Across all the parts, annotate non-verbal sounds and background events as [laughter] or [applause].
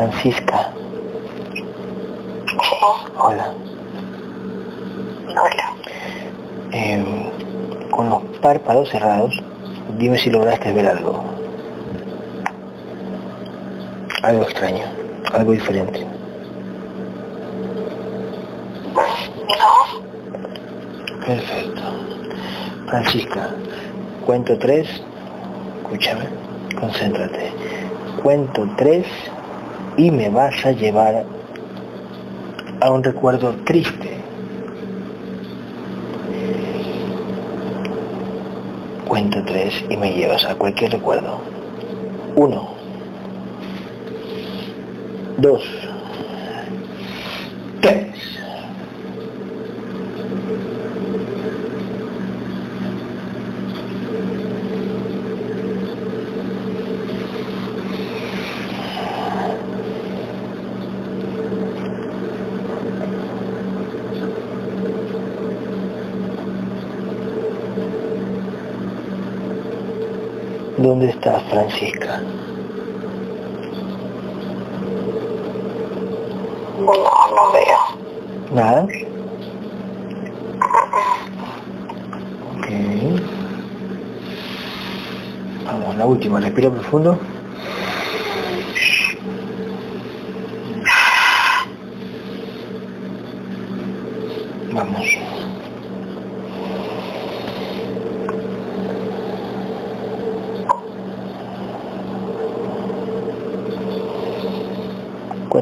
Francisca. Hola. Hola. Eh, con los párpados cerrados, dime si lograste ver algo. Algo extraño, algo diferente. No. Perfecto. Francisca, cuento tres. Escúchame, concéntrate. Cuento tres y me vas a llevar a un recuerdo triste. Cuento tres y me llevas a cualquier recuerdo. Uno. Dos. Tres. ¿Dónde estás, Francisca? No, no veo. ¿Nada? Ok. Vamos, la última. Respira profundo. Vamos.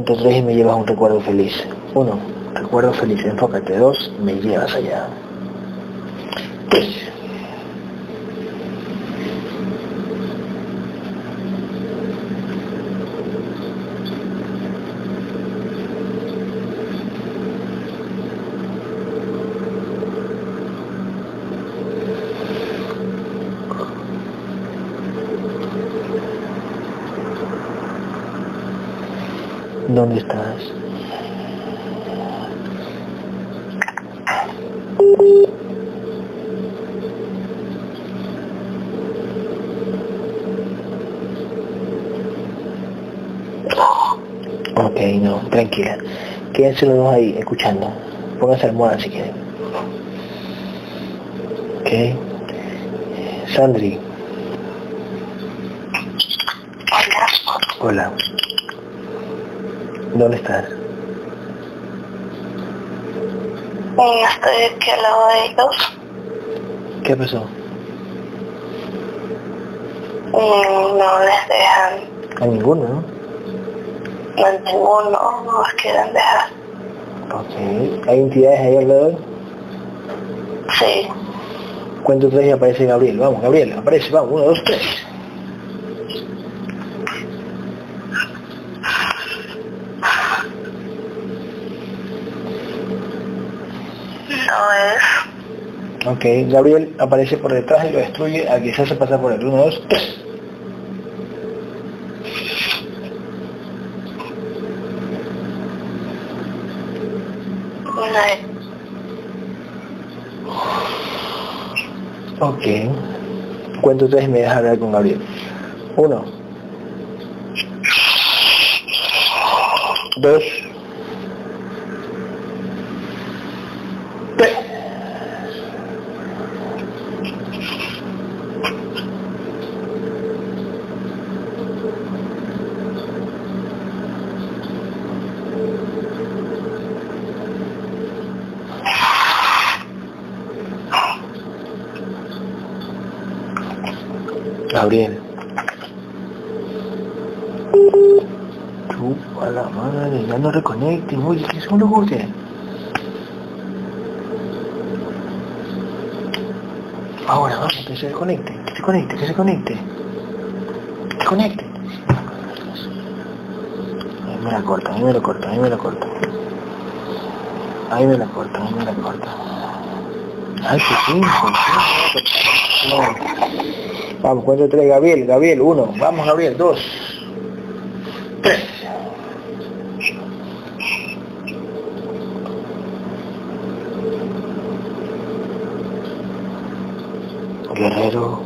Tres y me llevas un recuerdo feliz. Uno, recuerdo feliz, enfócate. Dos, me llevas allá. Tres. ¿Dónde estás? Ok, no, tranquila. Quédense los dos ahí, escuchando. Pónganse almohada si quieren. Ok. Sandri, Hola. hola. ¿Dónde estás? Eh, Estoy aquí al lado de ellos. ¿Qué pasó? Mm, No les dejan. A ninguno, ¿no? No, ninguno, nos quedan dejar. Ok. ¿Hay entidades ahí alrededor? Sí. Cuento tres y aparece Gabriel. Vamos, Gabriel, aparece, vamos, uno, dos, tres. No es. Ok, Gabriel aparece por detrás y lo destruye. Aquí se hace pasar por el 1, 2, 3. Ok. Cuento tres y me deja hablar con Gabriel. Uno. Dos. Tres. Gabriel. Chupa la madre, ya no reconecten, oye, ¿qué son los ustedes? Ahora, vamos, que se desconecte, que se conecte, que se conecte. Que se conecte. Ahí me la corta, ahí me la corta, ahí me la corta. Ahí me la corta, ahí me la corta. Ay, qué tiempo, no. Vamos, cuento tres, Gabriel, Gabriel, uno. Vamos, Gabriel, dos. Tres. Guerrero,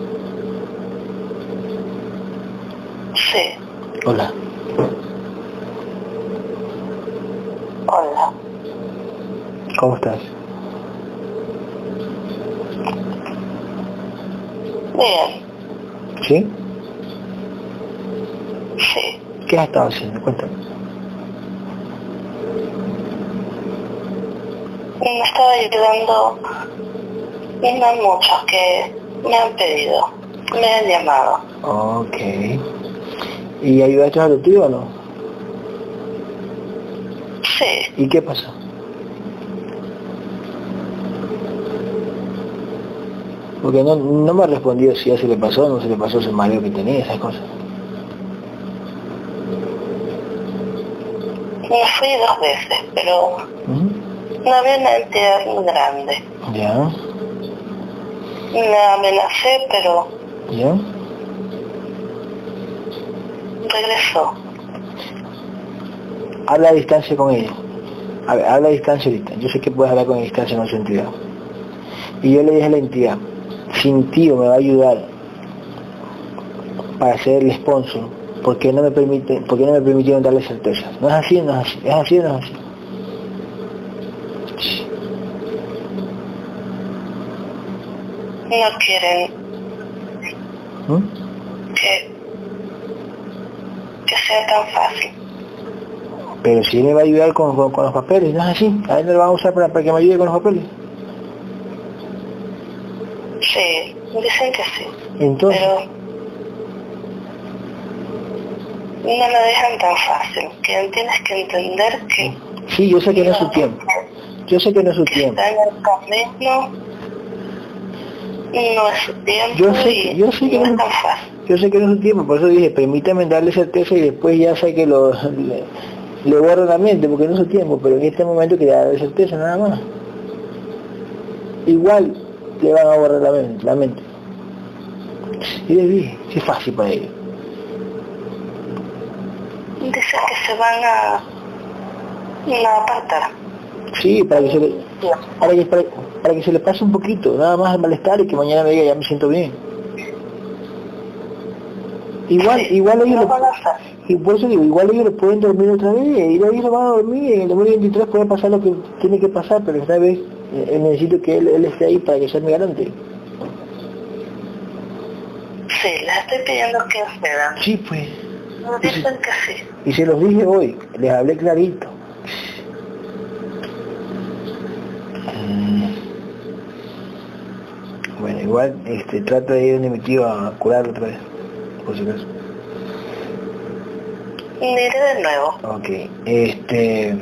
Sí. hola. Hola. ¿Cómo estás? Bien. ¿Sí? Sí. ¿Qué has estado haciendo? Cuéntame. Me estaba ayudando unos muchos que me han pedido, me han llamado. Ok. ¿Y ayudaste a tu tío o no? Sí. ¿Y qué pasó? Porque no, no me ha respondido si ya se le pasó o no se le pasó ese mareo que tenía, esas cosas. Me fui dos veces, pero ¿Mm? no había una entidad muy grande. ¿Ya? Me amenacé, pero ¿Ya? regresó. Habla a distancia con ella. A ver, habla a distancia ahorita. Yo sé que puedes hablar con distancia con su entidad. Y yo le dije a la entidad, sin tío me va a ayudar para ser el sponsor, ¿por qué no me permite, por qué no me permitieron darle certeza? No es así, no es así, es así, no es así. No quieren ¿Mm? que, que sea tan fácil. Pero si él me va a ayudar con, con- con los papeles, no es así. A él me lo van a usar para, para que me ayude con los papeles. Sí, dicen que sí, Entonces, pero no lo dejan tan fácil, que tienes que entender que sí, yo sé que no es su tiempo. Yo sé que no es su tiempo. está en el camino, no es su tiempo Yo sé- yo sé que no es tan fácil. Yo sé que no es su tiempo, por eso dije, permítame darle certeza y después ya sé que lo, le, le borro la mente, porque no es su tiempo, pero en este momento quería darle certeza nada más. Igual le van a borrar la mente. La mente. Y les dije, sí es fácil para ellos. Dicen que se van a, a apartar. Sí, para que se le, para que, para, para que se le pase un poquito, nada más el malestar y que mañana me diga ya me siento bien. Igual, igual ellos no lo, y por eso digo, igual ellos lo pueden dormir otra vez, y ellos lo van a dormir, en el 2023 puede pasar lo que tiene que pasar, pero esta vez eh, necesito que él, él esté ahí para que sea mi garante. Sí, les estoy pidiendo que accedan. Sí, pues. Dicen que sí. Y se los dije hoy, les hablé clarito. Mm. Bueno, igual este, trata de ir a mi tío a curarlo otra vez, por si acaso. De nuevo. Ok, este...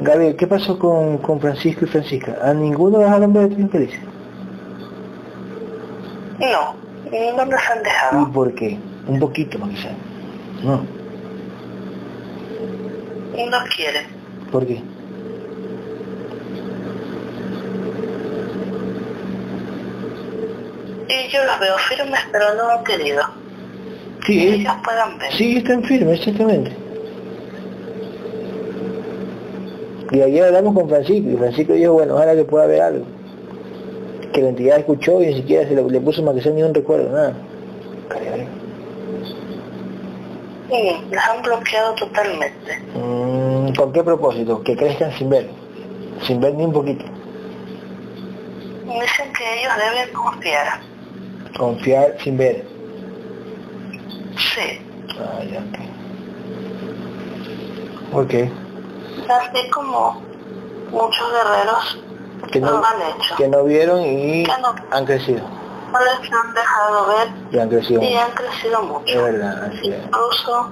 Gabriel, ¿qué pasó con, con Francisco y Francisca? ¿A ninguno les hablan de tres felices? No, no nos han ¿Y dejado. por qué? Un poquito más quizás. No, No quieren. ¿por qué? Y yo los veo firmes, pero no han querido. Sí, Que él- ellos puedan ver. sí, están firmes, exactamente. Y ayer hablamos con Francisco y Francisco dijo, bueno, ojalá que pueda haber algo. Que la entidad escuchó y ni siquiera se le, le puso más que sea ni un recuerdo, nada. Sí, las han bloqueado totalmente. Mm, ¿Con qué propósito? Que crezcan sin ver, sin ver ni un poquito. Dicen que ellos deben confiar. Confiar sin ver. Sí. Ah, ya, ok. Ok. Así como muchos guerreros Que no, lo han hecho. que no vieron y no. han crecido. No les han dejado ver Y han crecido. y han crecido Es mucho. verdad, así es. Incluso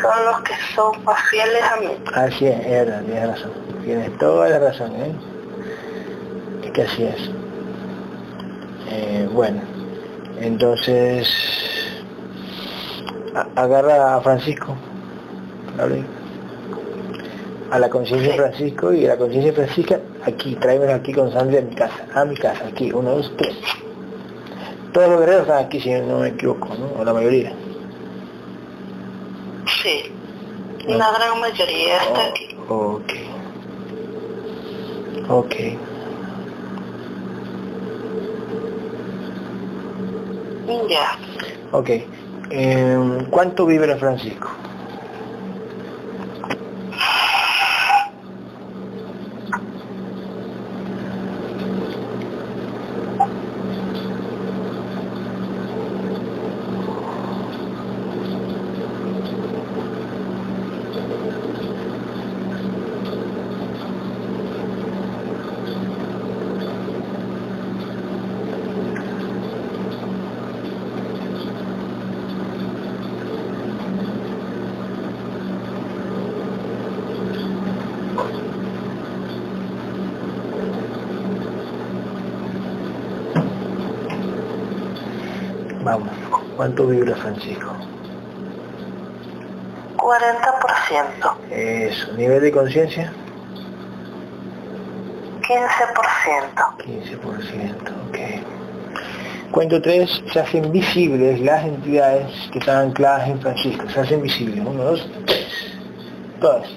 son los que son más fieles a mí. Así es, es verdad, tienes razón. Tienes toda la razón, ¿eh? Es que así es. Eh, bueno, entonces a- agarra a Francisco, ¿vale? a la conciencia de. Francisco y a la conciencia de Francisca aquí, tráemelo aquí con Sandra a mi casa, a mi casa, aquí, uno, dos, tres. Todos los guerreros están aquí, si no me equivoco, ¿no? O la mayoría. Sí. La gran mayoría está aquí. Ok. Ok. Ya. Ok. Em, ¿Cuánto vive Francisco? Vamos, ¿cuánto vibra Francisco? 40%. Eso, nivel de conciencia. 15%. 15%, ok. Cuento 3, se hacen visibles las entidades que están ancladas en Francisco. Se hacen visibles. 1, 2, 3. Todas.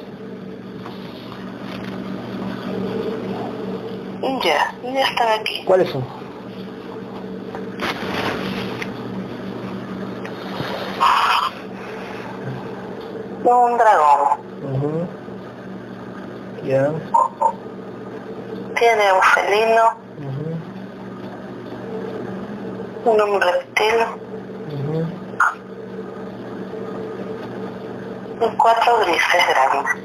Ya, ya están aquí. ¿Cuáles son? Un dragón. Ya. Tiene un felino, Ujú. un reptil Ujú. y cuatro grises grandes.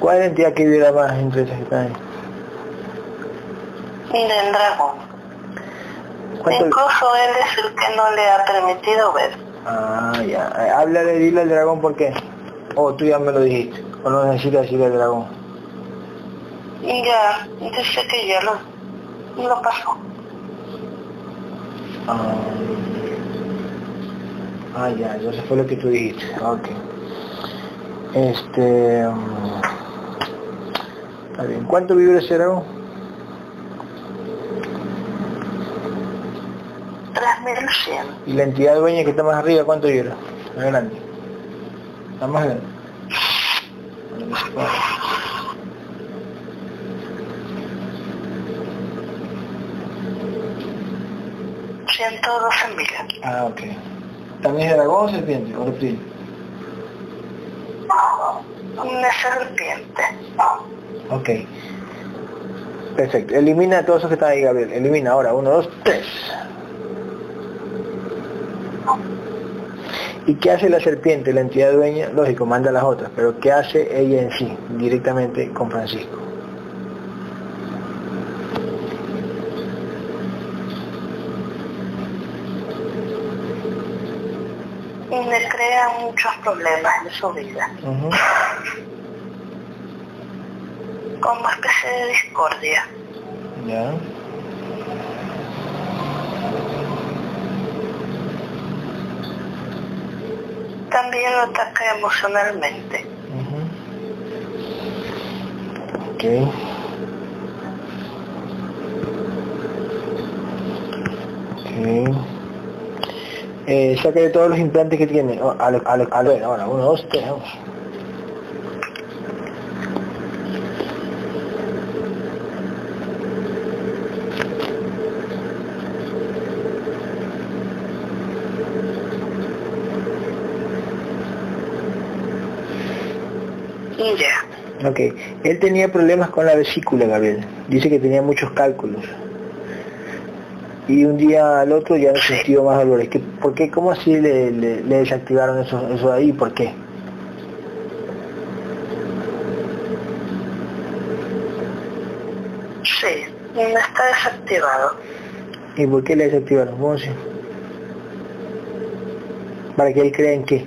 ¿Cuál es la entidad que vibra más entre esas que están ahí? Y del dragón. ¿Cuánto- Incluso él es el que no le ha permitido ver. Ah, ya. Eh, Háblale, dile al dragón por qué. O tú ya me lo dijiste. O no necesitas decirle al dragón. Ya, dice que ya lo, lo pasó. Ah, ah, ya, eso fue lo que tú dijiste. Ok. Este... mm, Está bien. ¿Cuánto vibra ese dragón? 3100. Y la entidad dueña que está más arriba, ¿cuánto vibra? Más grande. Está más grande. Mil. Ah, ok. ¿También es dragón o serpiente? ¿O reptil? Una serpiente. Ok. Perfecto. Elimina a todos esos que están ahí, Gabriel. Elimina ahora. Uno, dos, tres. ¿Y qué hace la serpiente, la entidad dueña? Lógico, manda a las otras, pero ¿qué hace ella en sí, directamente con Francisco? Y le crea muchos problemas en su vida. Ujú. Como especie de discordia. Ya. También lo ataca emocionalmente. Ujú. Ok. Ok. Eh, saca de todos los implantes que tiene. Oh, a lo- a lo- a ahora, uno, dos, tres. Y ya. Ok. Él tenía problemas con la vesícula, Gabriel. Dice que tenía muchos cálculos. Y un día al otro ya no sintió más dolores. ¿Qué, ¿Por qué? ¿Cómo así le, le- le desactivaron eso, eso de ahí? ¿Por qué? Sí, está desactivado. ¿Y por qué le desactivaron? ¿Para que él crea en qué?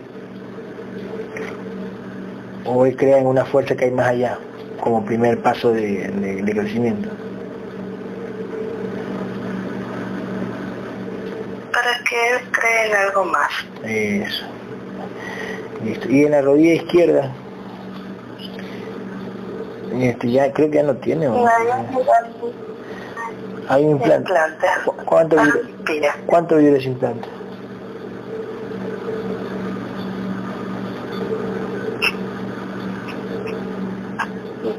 ¿O él crea en una fuerza que hay más allá? Como primer paso de, de- de crecimiento. Para que él cree en algo más. Eso. Listo. Y en la rodilla izquierda. Este, ya creo que ya no tiene. Hay un implante. Implante. ¿Cu- ¿Cuánto vibra, Aspira. cuánto vibra ese implante?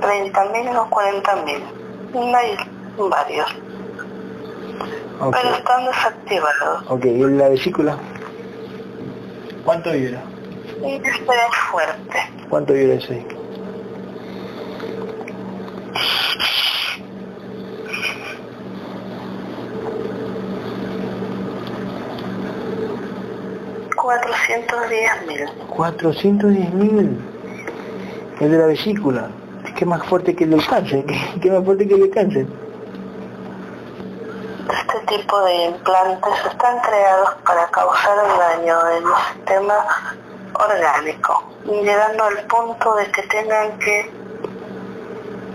¿30 mil o 40 mil? Hay varios. Pero están desactivados. Ok, ¿y en la vesícula? ¿Cuánto vibra? Y este es fuerte. ¿Cuánto vibra ese? ahí? Cuatrocientos diez mil. 410 mil. El de la vesícula. Que más fuerte que el cáncer. Que, que más fuerte que el cáncer. Este tipo de implantes están creados para causar el daño del sistema orgánico, llegando al punto de que tengan que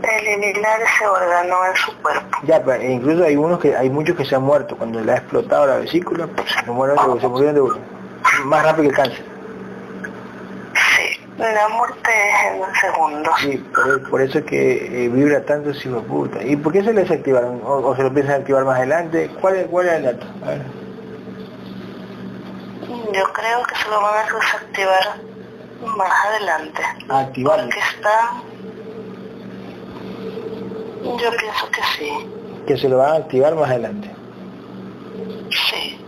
eliminar ese órgano en su cuerpo. Ya, pero incluso hay unos que hay muchos que se han muerto cuando le ha explotado la vesícula, pues, se mueren de, se murieron de uno. Más rápido que el cáncer. La muerte es en un segundo. Sí, por, por eso es que eh, vibra tanto de puta. ¿Y por qué se lo desactivaron? ¿O, o se lo piensan activar más adelante? ¿Cuál es, cuál es el dato? A ver. Yo creo que se lo van a desactivar más adelante. A activarlo. Porque está... Yo pienso que sí. Que se lo van a activar más adelante. Sí.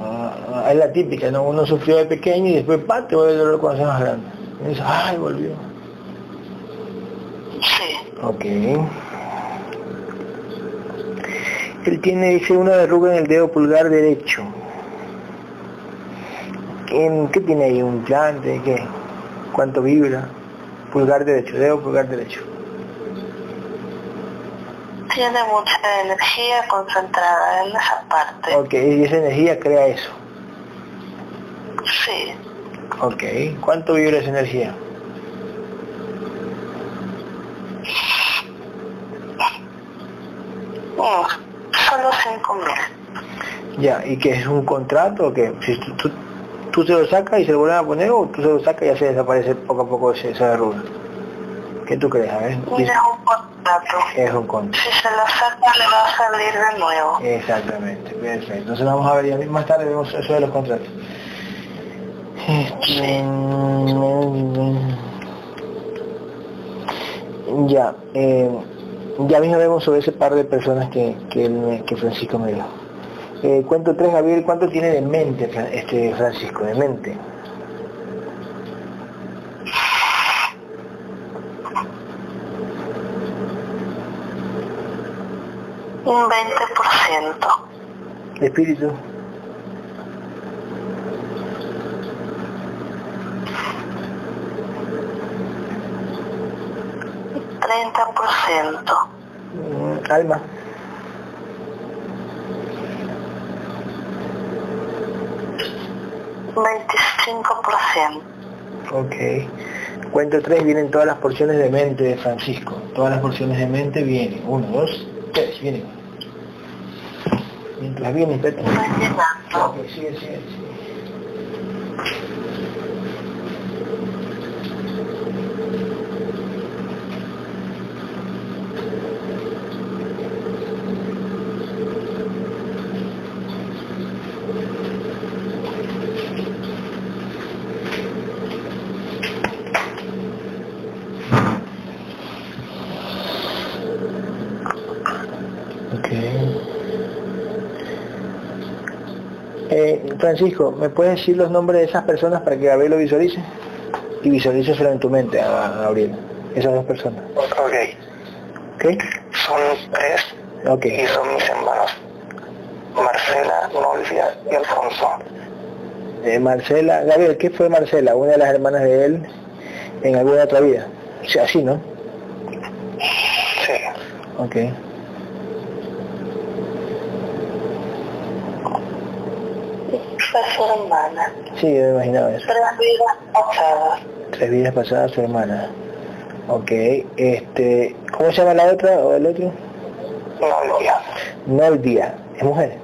Ah, ah, es la típica, ¿no? Uno sufrió de pequeño y después, pa, te vuelve el dolor cuando seas más grande. Y dices, ay, volvió. Sí. Ok. Él tiene, dice, una verruga en el dedo pulgar derecho. ¿En ¿Qué tiene ahí? ¿Un implante? ¿Qué? ¿Cuánto vibra? Pulgar derecho, dedo pulgar derecho. Tiene mucha energía concentrada en esa parte. Ok, y esa energía crea eso. Sí. Ok, ¿cuánto vibra esa energía? Mm, solo 5 mil. Ya, ¿y qué es un contrato o qué? Si tú, tú, tú se lo sacas y se lo vuelven a poner o tú se lo sacas y ya se desaparece poco a poco esa verruga. ¿Qué tú crees? A ver, Es un contrato. es un contrato. Si se lo saca le va a salir de nuevo. Exactamente, perfecto. Entonces vamos a ver, ya más tarde vemos eso de los contratos. Este, Ya, eh, ya mismo vemos sobre ese par de personas que, que, que Francisco me dio. Eh, cuento tres, Gabriel, ¿cuánto tiene de mente este Francisco? De mente. Un 20%. De espíritu. Treinta por ciento. Mm, alma. Veinticinco por ciento. Ok. Cuento tres, vienen todas las porciones de mente de Francisco. Todas las porciones de mente vienen. Uno, dos, tres, vienen. Mientras vienen, espérate. Estoy llenando. Ok, sigue, sigue, sigue. Ok. Eh, Francisco, ¿me puedes decir los nombres de esas personas para que Gabriel lo visualice? Y visualíceselo en tu mente a, Gabriel, esas dos personas. Ok. ¿Ok? Son tres Ok. y son mis hermanos. Marcela, Nolvia y Alfonso. Eh, Marcela, Gabriel, ¿qué fue Marcela? Una de las hermanas de él en alguna otra vida. O sea, así, ¿no? Sí. Ok. Fue su hermana. Sí, yo me imaginaba eso. Tres vidas pasadas. Tres vidas pasadas su hermana. Ok, este, ¿cómo se llama la otra o el otro? Nolvia. Nolvia, ¿es mujer?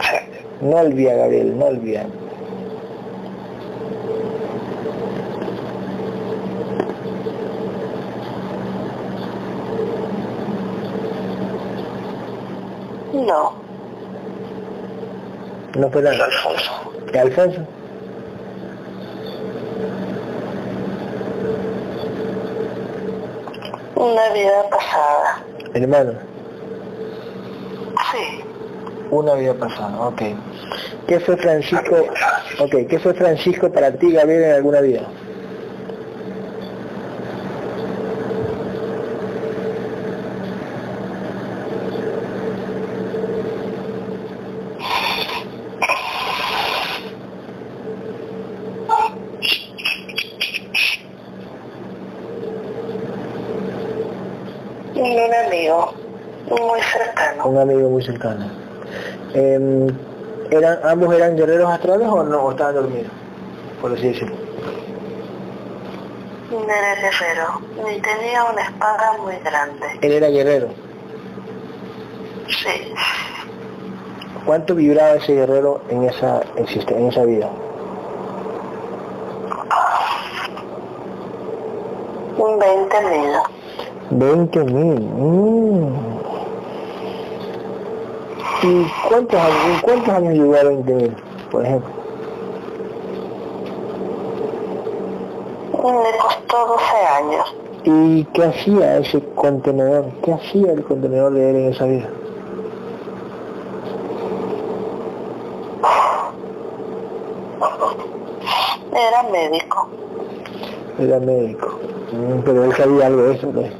Sí. Nolvia, Gabriel, Nolvia. No. No fue la... Alfonso. ¿Y Alfonso? Una vida pasada. Hermano, Sí. una vida pasada, ok. ¿Qué fue Francisco? Ok, ¿qué fue Francisco para ti, Gabriel, en alguna vida? Y un amigo muy cercano. Un Em, ¿eran, ¿Ambos eran guerreros astrales o no? ¿O estaban dormidos? Por así decirlo. Era guerrero y tenía una espada muy grande. Él era guerrero. Sí. ¿Cuánto vibraba ese guerrero en esa, en esa vida? Un 20 mil. 20 mil. Mm. ¿Y cuántos, años- cuántos años a 20 mil, por ejemplo? Le costó 12 años. ¿Y qué hacía ese contenedor? ¿Qué hacía el contenedor de él en esa vida? Era médico. Era médico. Mm, pero él sabía algo de eso, pues.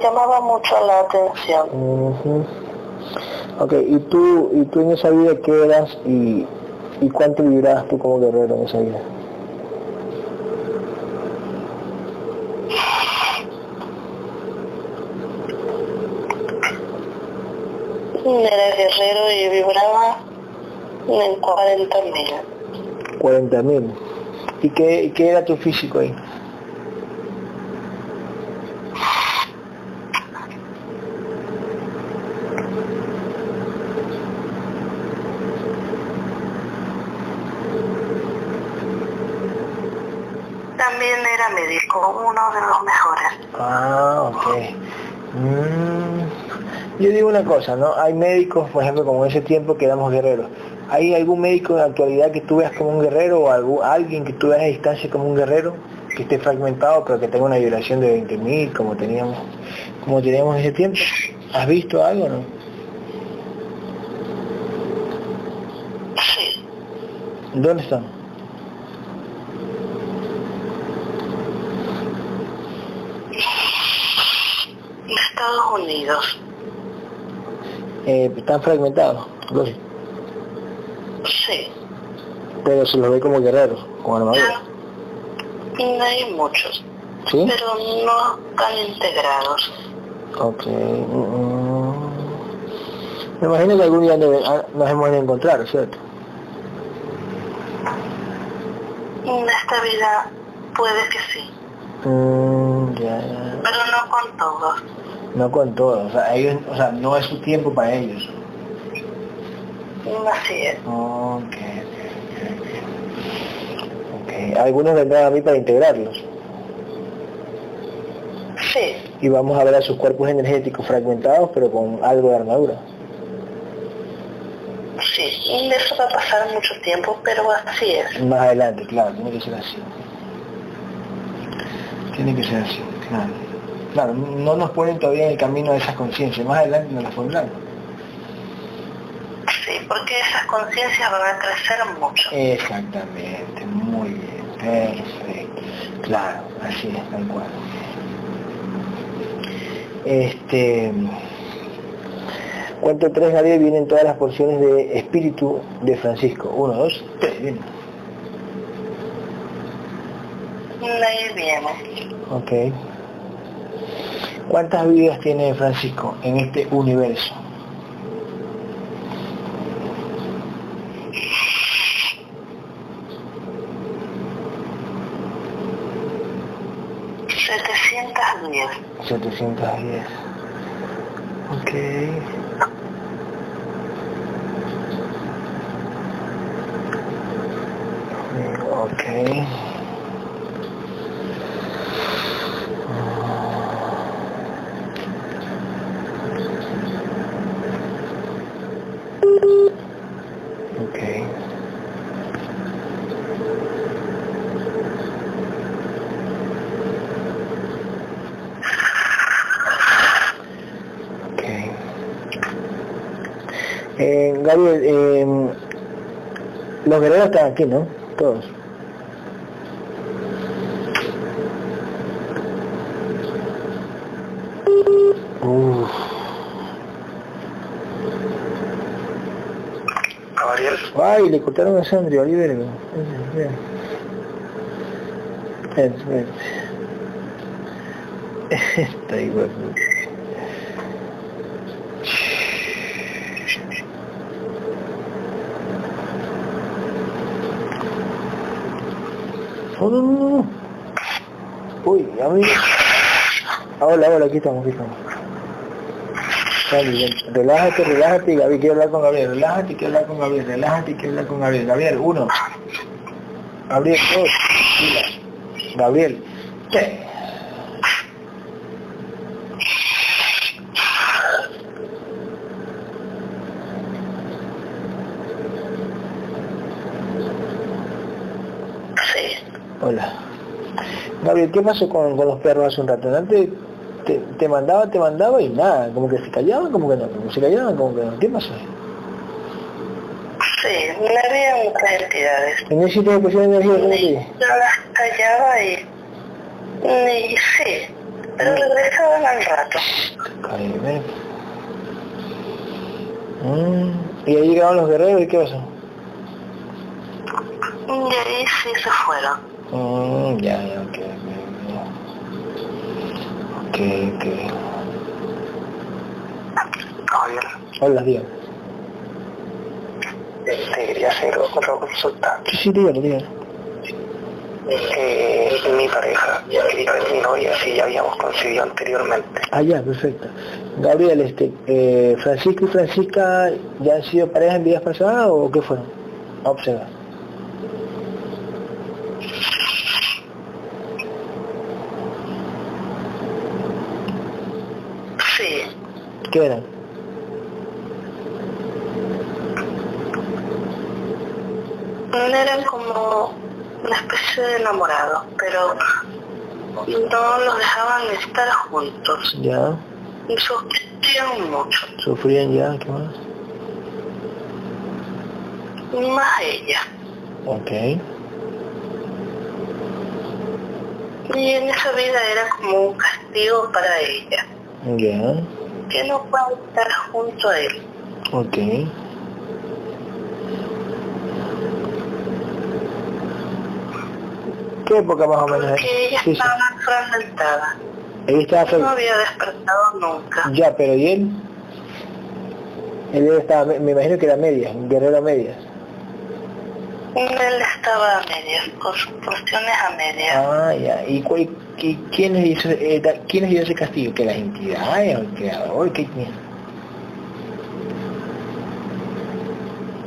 Llamaba mucho la atención. Ujú. Ok, ¿y tú, ¿y tú en esa vida qué eras y, y cuánto vibrabas tú como guerrero en esa vida? Era guerrero y vibraba en 40 mil. 40 mil. ¿Y qué, qué era tu físico ahí? También era médico, uno de los mejores. Ah, ok. Mm, Yo digo una cosa, ¿no? Hay médicos, por ejemplo, como en ese tiempo que éramos guerreros. ¿Hay algún médico en la actualidad que tú veas como un guerrero o algún, alguien que tú veas a distancia como un guerrero que esté fragmentado pero que tenga una vibración de 20.000 como teníamos como teníamos en ese tiempo? ¿Has visto algo no? Sí. ¿Dónde están? Estados Unidos. Eh, están fragmentados, Sí. pero se los ve como guerreros, con armadura. No hay muchos, ¿Sí? pero no tan integrados. Ok. mm, Me imagino que algún día ah, nos hemos de encontrar, ¿cierto? En esta vida puede que sí, Mm, ya, ya. pero no con todos. No con todos, o sea, ellos, o sea, no es su tiempo para ellos. Así es. Ok, ok, ok. Algunos vendrán a mí para integrarlos Sí, y vamos a ver a sus cuerpos energéticos fragmentados pero con algo de armadura. sí. Y eso va a pasar mucho tiempo, pero así es. Más adelante, claro, tiene que ser así. Tiene que ser así, claro. Claro, no nos ponen todavía en el camino de esa conciencia, más adelante nos la pondrán. Sí, porque esas conciencias van a crecer mucho. Exactamente, muy bien, perfecto. Claro, así es, tal cual. Este, cuento tres, Gabriel, vienen todas las porciones de espíritu de Francisco. Uno, dos, tres, vienen. Ahí viene. Ok. ¿Cuántas vidas tiene Francisco en este universo? Setecientas diez. 710. Ok. Ok. Ok. Ok. Eh, Gabriel, eh, están aquí, ¿no? Todos. Uf. Gabriel. Ay, le cortaron a Sandri, Oliver. Ven. Está igual. No, no, no, no. Uy, amigo. Ah, hola, hola, aquí estamos, aquí estamos. Relájate, relájate, Gaby, quiero hablar con Gabriel. Relájate, quiero hablar con Gabriel. Relájate, quiero hablar con Gabriel. Gabriel, uno. Gabriel, dos. Gabriel, tres. Sí. Hola. ¿Qué pasó con, con los perros hace un rato? Antes te, te mandaba, te mandaba y nada, como que se callaban, como que no, como se callaban, como que no. ¿Qué pasó? Sí, me había muchas entidades. En ese sitio de energía, ¿cómo te Yo las callaba y... y sí, pero regresaban al rato. Ven. Mm, Y ahí llegaron los guerreros y qué pasó? Y ahí sí se fueron. Mm, ya, ya, ok, Javier, Hola, dígame. te quería hacer otra consulta. Sí, sí. Eh, mi pareja ver mi novia si ya habíamos conseguido anteriormente. Ah, ya, perfecto. Gabriel, este, eh, ¿Francisco y Francisca ya han sido pareja en vidas pasadas o qué fueron? A observar. Sí, ¿Qué eran? eran como una especie de enamorados, pero no los dejaban estar juntos. Ya, Y sufrían mucho, sufrían ya, ¿qué más? más ella. Ok, Y en esa vida era como un castigo para ella, ya, que no puede estar junto a él. ok. ¿Qué época más o menos? Porque ella Sí, sí. estaba fragmentada, Ella estaba no había despertado nunca. Ya, pero ¿y él? Él estaba, me imagino que era media, un guerrero a medias. Él estaba a medias, con sus cuestiones a medias. Ah, ya. ¿Y, hizo, eh, da- quiénes hizo ese castigo? ¿Que las entidades o el creador? ¿Qué, quién?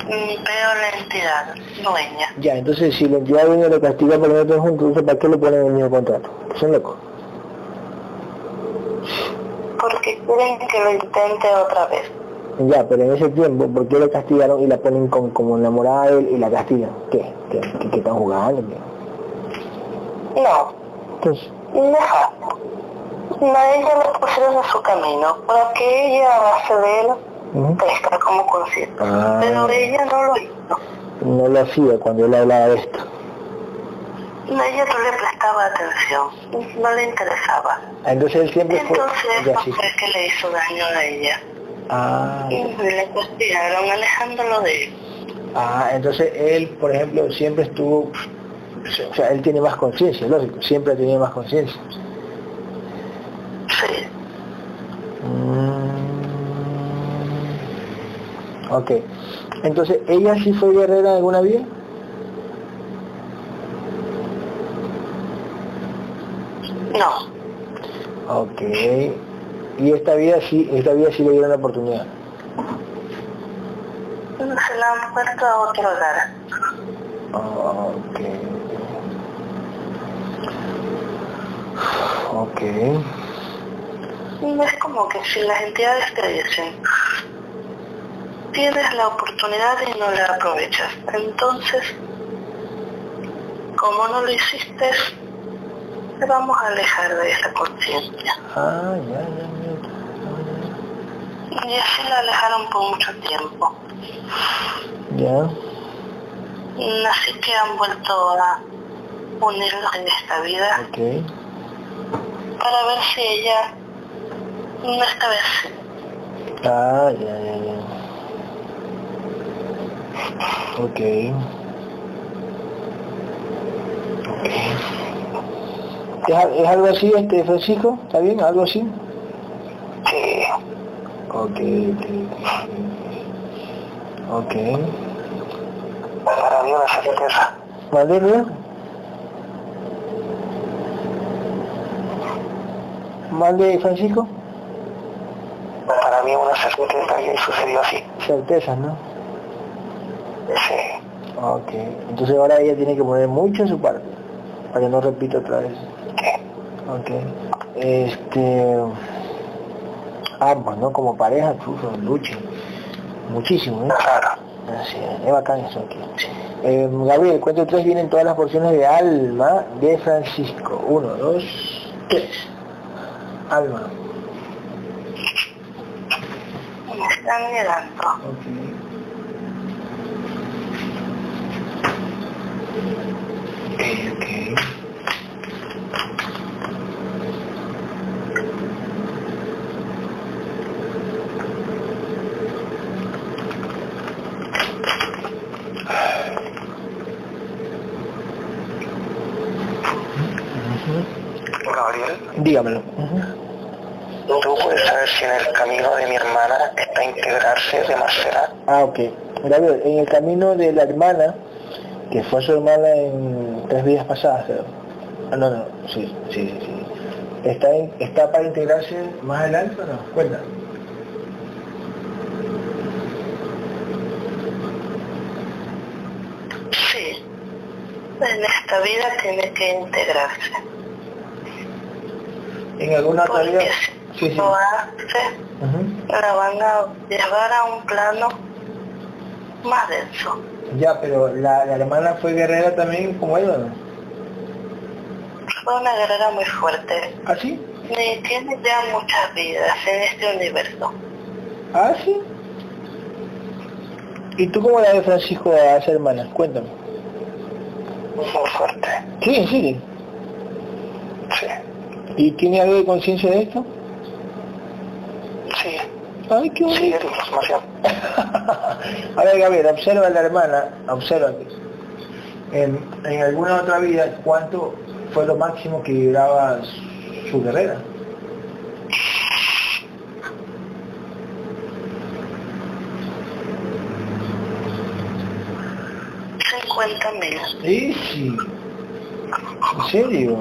Ni peor la entidad, dueña. Ya, entonces si la entidad dueña lo castiga por no estar juntos, entonces ¿para qué le ponen el mismo contrato? Que son locos. Porque quieren que lo intente otra vez. Ya, pero en ese tiempo, ¿por qué le castigaron y la ponen con, como enamorada de él y la castigan? ¿Qué? ¿Qué, qué- qué están jugando? ¿Qué? No, Entonces, deja. A ella la pusieron en su camino para que ella, a base de él, crezca como conciencia. Ah. Pero ella no lo hizo. no lo hacía cuando él hablaba de esto. Ella no le prestaba atención, no le interesaba. Ah, Entonces él siempre fue... Entonces sí. que le hizo daño a ella. Ah, Y le castigaron alejándolo de él. Ah, entonces él, por ejemplo, siempre estuvo, o sea, él tiene más conciencia, lógico, siempre ha tenido más conciencia. Sí, Mm, Ok, entonces, ¿ella sí fue guerrera alguna vez? no, Ok, y esta vida sí, esta vida sí le dieron la oportunidad. se la han puesto a otro lugar. Ok. Ok. Es como que si las entidades te dicen, tienes la oportunidad y no la aprovechas. Entonces, como no lo hiciste, te vamos a alejar de esa conciencia. Ah, ya, ya, ya. Y así la alejaron por mucho tiempo. Ya. Así que han vuelto a unirlos en esta vida Ok. Para ver si ella, no esta vez, Ah, ya, ya, ya. Ok. Ok. ¿Es, ¿Es algo así, este Francisco? ¿Está bien? ¿Algo así? Sí, Ok, ok, ok. Ok. para mí una certeza. ¿Vale? ¿Mande, Francisco? Para mí una certeza que sucedió así. Certezas, ¿no? Sí. Ok. Entonces ahora ella tiene que poner mucho en su parte, para que no repita otra vez. sí. Ok. Este... Ambos, ¿no? Como pareja, chuzo, luchen. Muchísimo, ¿eh? Claro. Así es, es bacán eso aquí. Eh, Gabriel, cuento tres vienen todas las porciones de alma de Francisco. Uno, dos, tres. Alma. Están. Ok, ok. Gabriel, Dígamelo. Ujú. ¿tú puedes saber si en el camino de mi hermana está integrarse de Marcela? Ah, ok. Gabriel, en el camino de la hermana, que fue su hermana en tres días pasadas. Ah, no, no, sí, sí, sí. sí. ¿Está, en- ¿Está para integrarse más adelante o no? Cuenta. Sí. En esta vida tiene que integrarse. ¿En alguna otra vida? Sí, sí. la van a llevar a un plano más denso. Ya, pero la, la hermana fue guerrera también como ella, ¿no? Fue una guerrera muy fuerte. ¿Ah, sí? Y tiene ya muchas vidas en este universo. ¿Ah, sí? ¿Y tú cómo la ves, Francisco, a esa hermana? Cuéntame. Muy fuerte. Sí, serio. Sí. ¿Y tiene algo de conciencia de esto? Sí. Ay, qué Sí, bonito. es información. [laughs] a ver, Gabriel, observa a la hermana, observa en, en alguna otra vida, ¿cuánto fue lo máximo que vibraba su guerrera? Sí, sí. ¿En serio?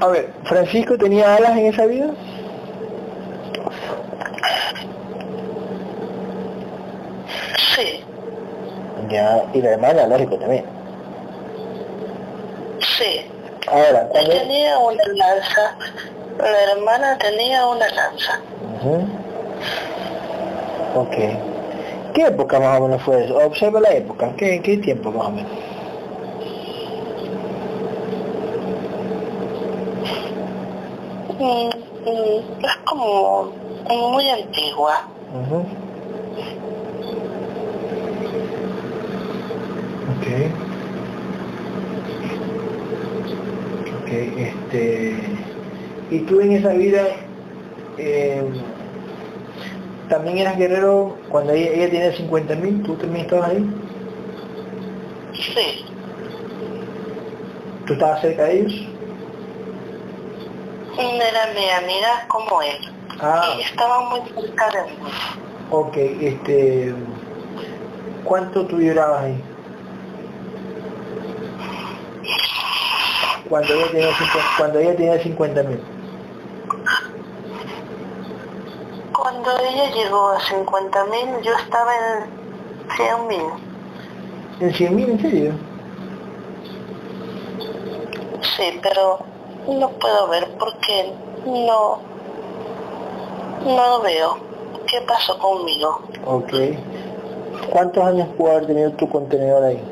A ver, ¿Francisco tenía alas en esa vida? Sí, Ya, y la hermana, lógico, también. sí. Ahora, cuando... Tenía una lanza. La hermana tenía una lanza. Ujú. Ok. ¿Qué época más o menos fue eso? Observa la época. ¿Qué, qué tiempo más o menos? Mm, mm, Es como muy antigua. Ujú. Ok. Ok, este... ¿Y tú en esa vida eh, también eras guerrero cuando ella, ella tenía 50.000? ¿Tú también estabas ahí? Sí, ¿Tú estabas cerca de ellos? era mi amiga como él. Ah, estaba muy cerca de mí. ok, este... ¿Cuánto tú llorabas ahí? Cuando ella tenía, cuando ella tenía 50 mil. Cuando ella llegó a 50 mil, yo estaba en 100 mil. ¿En 100 mil, en serio? Sí, pero no puedo ver porque no, no lo veo. ¿Qué pasó conmigo? Ok. ¿Cuántos años pudo haber tenido tu contenedor ahí?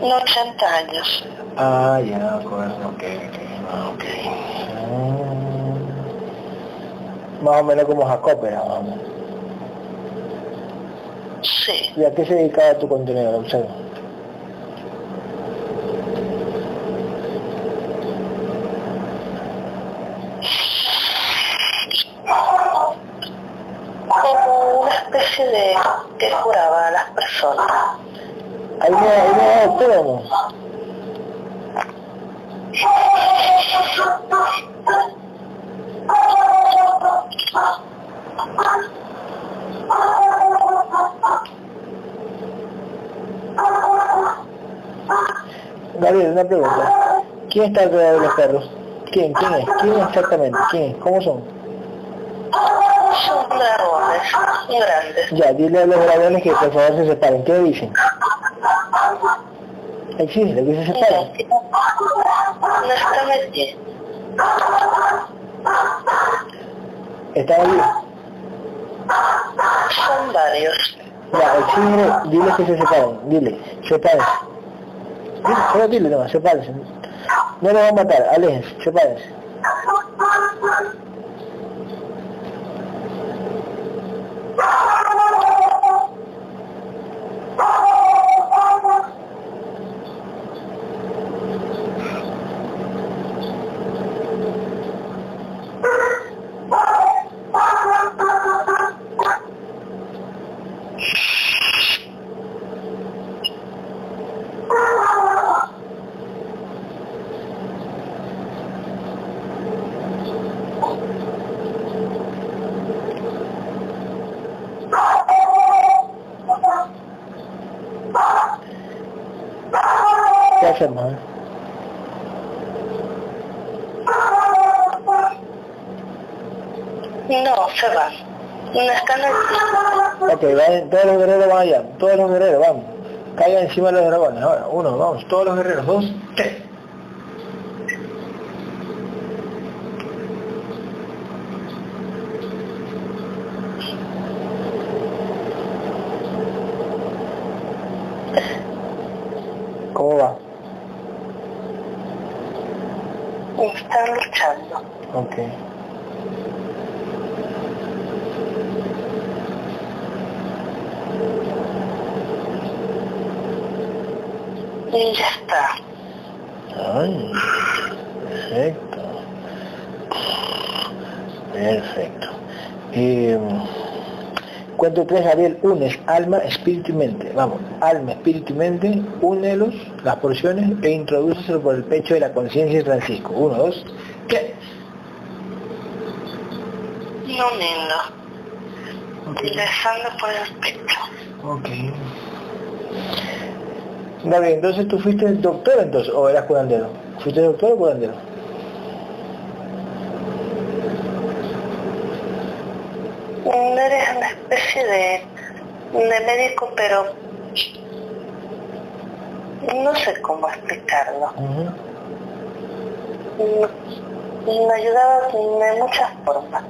No 80 años. Ah, ya, acuerdo, ok, ok, ah, ok. Mm. Más o menos como Jacob era, menos. Sí, ¿Y a qué se dedicaba tu contenedor? Observa. como una especie de que curaba a las personas. ¿Ahí no, ahí no era doctor o no? Gabriel, una pregunta. ¿Quién está alrededor de los perros? ¿Quién? ¿Quién es? ¿Quién es exactamente? ¿Quién es? ¿Cómo son? Son dragones grandes. Ya, dile a los dragones que por favor se separen. ¿Qué dicen? Exige, que se. No están aquí. ¿Están allí? Son varios. Ya, exige, dile que se separen. Dile, sepárense. Dile, solo dile nomás, sepárense. No los van a matar, aléjense, sepárense. ¿Qué hacemos? eh? No, se van. No están aquí. Ok, vayan, todos los guerreros van allá, todos los guerreros, vamos. Caigan encima de los dragones, ahora, uno, vamos, todos los guerreros, dos, tres. ¿Cómo va? Están luchando. Ok. Y ya está. Ay, perfecto. Perfecto. Eh, cuento tres, Gabriel, unes alma, espíritu y mente. Vamos, alma, espíritu y mente, únelos, las porciones, e introdúceselo por el pecho de la conciencia de Francisco. Uno, dos, ¿qué? No lindo. Ingresando por el pecho. Ok. Gabriel, entonces tú fuiste doctor entonces, o eras curandero. ¿Fuiste doctor o curandero? Eres una especie de, de médico, pero no sé cómo explicarlo. Me, me ayudaba de muchas formas.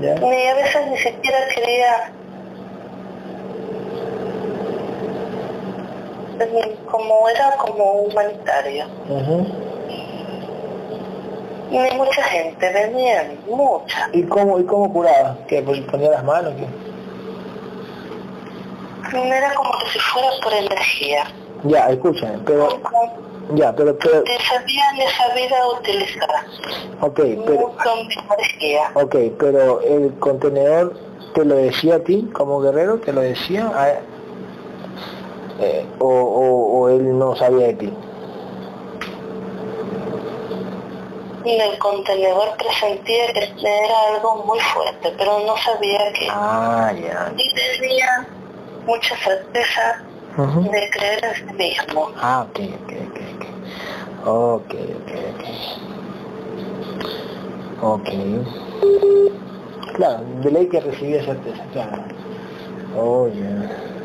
Ya. Ni a veces ni siquiera quería como era como humanitario. Ujú. Ni mucha gente, venían mucha. ¿Y cómo, y cómo curaba? Pues ponía las manos, ¿qué? Era como que si fuera por energía. Ya, escúchame, pero, ya, pero, pero, Que sabía ni sabía utilizar. ok, pero, energía. ok, pero el contenedor te lo decía a ti como guerrero, te lo decía, a- eh, o, o, o él no sabía de ti. En el contenedor presentía que era algo muy fuerte, pero no sabía que. Ah, ya. Y tenía mucha certeza de creer en sí mismo. Ah, ok, ok, ok, ok. Ok, ok, ok. Ok. Claro, de ley que recibía certeza, claro. Oh, ya.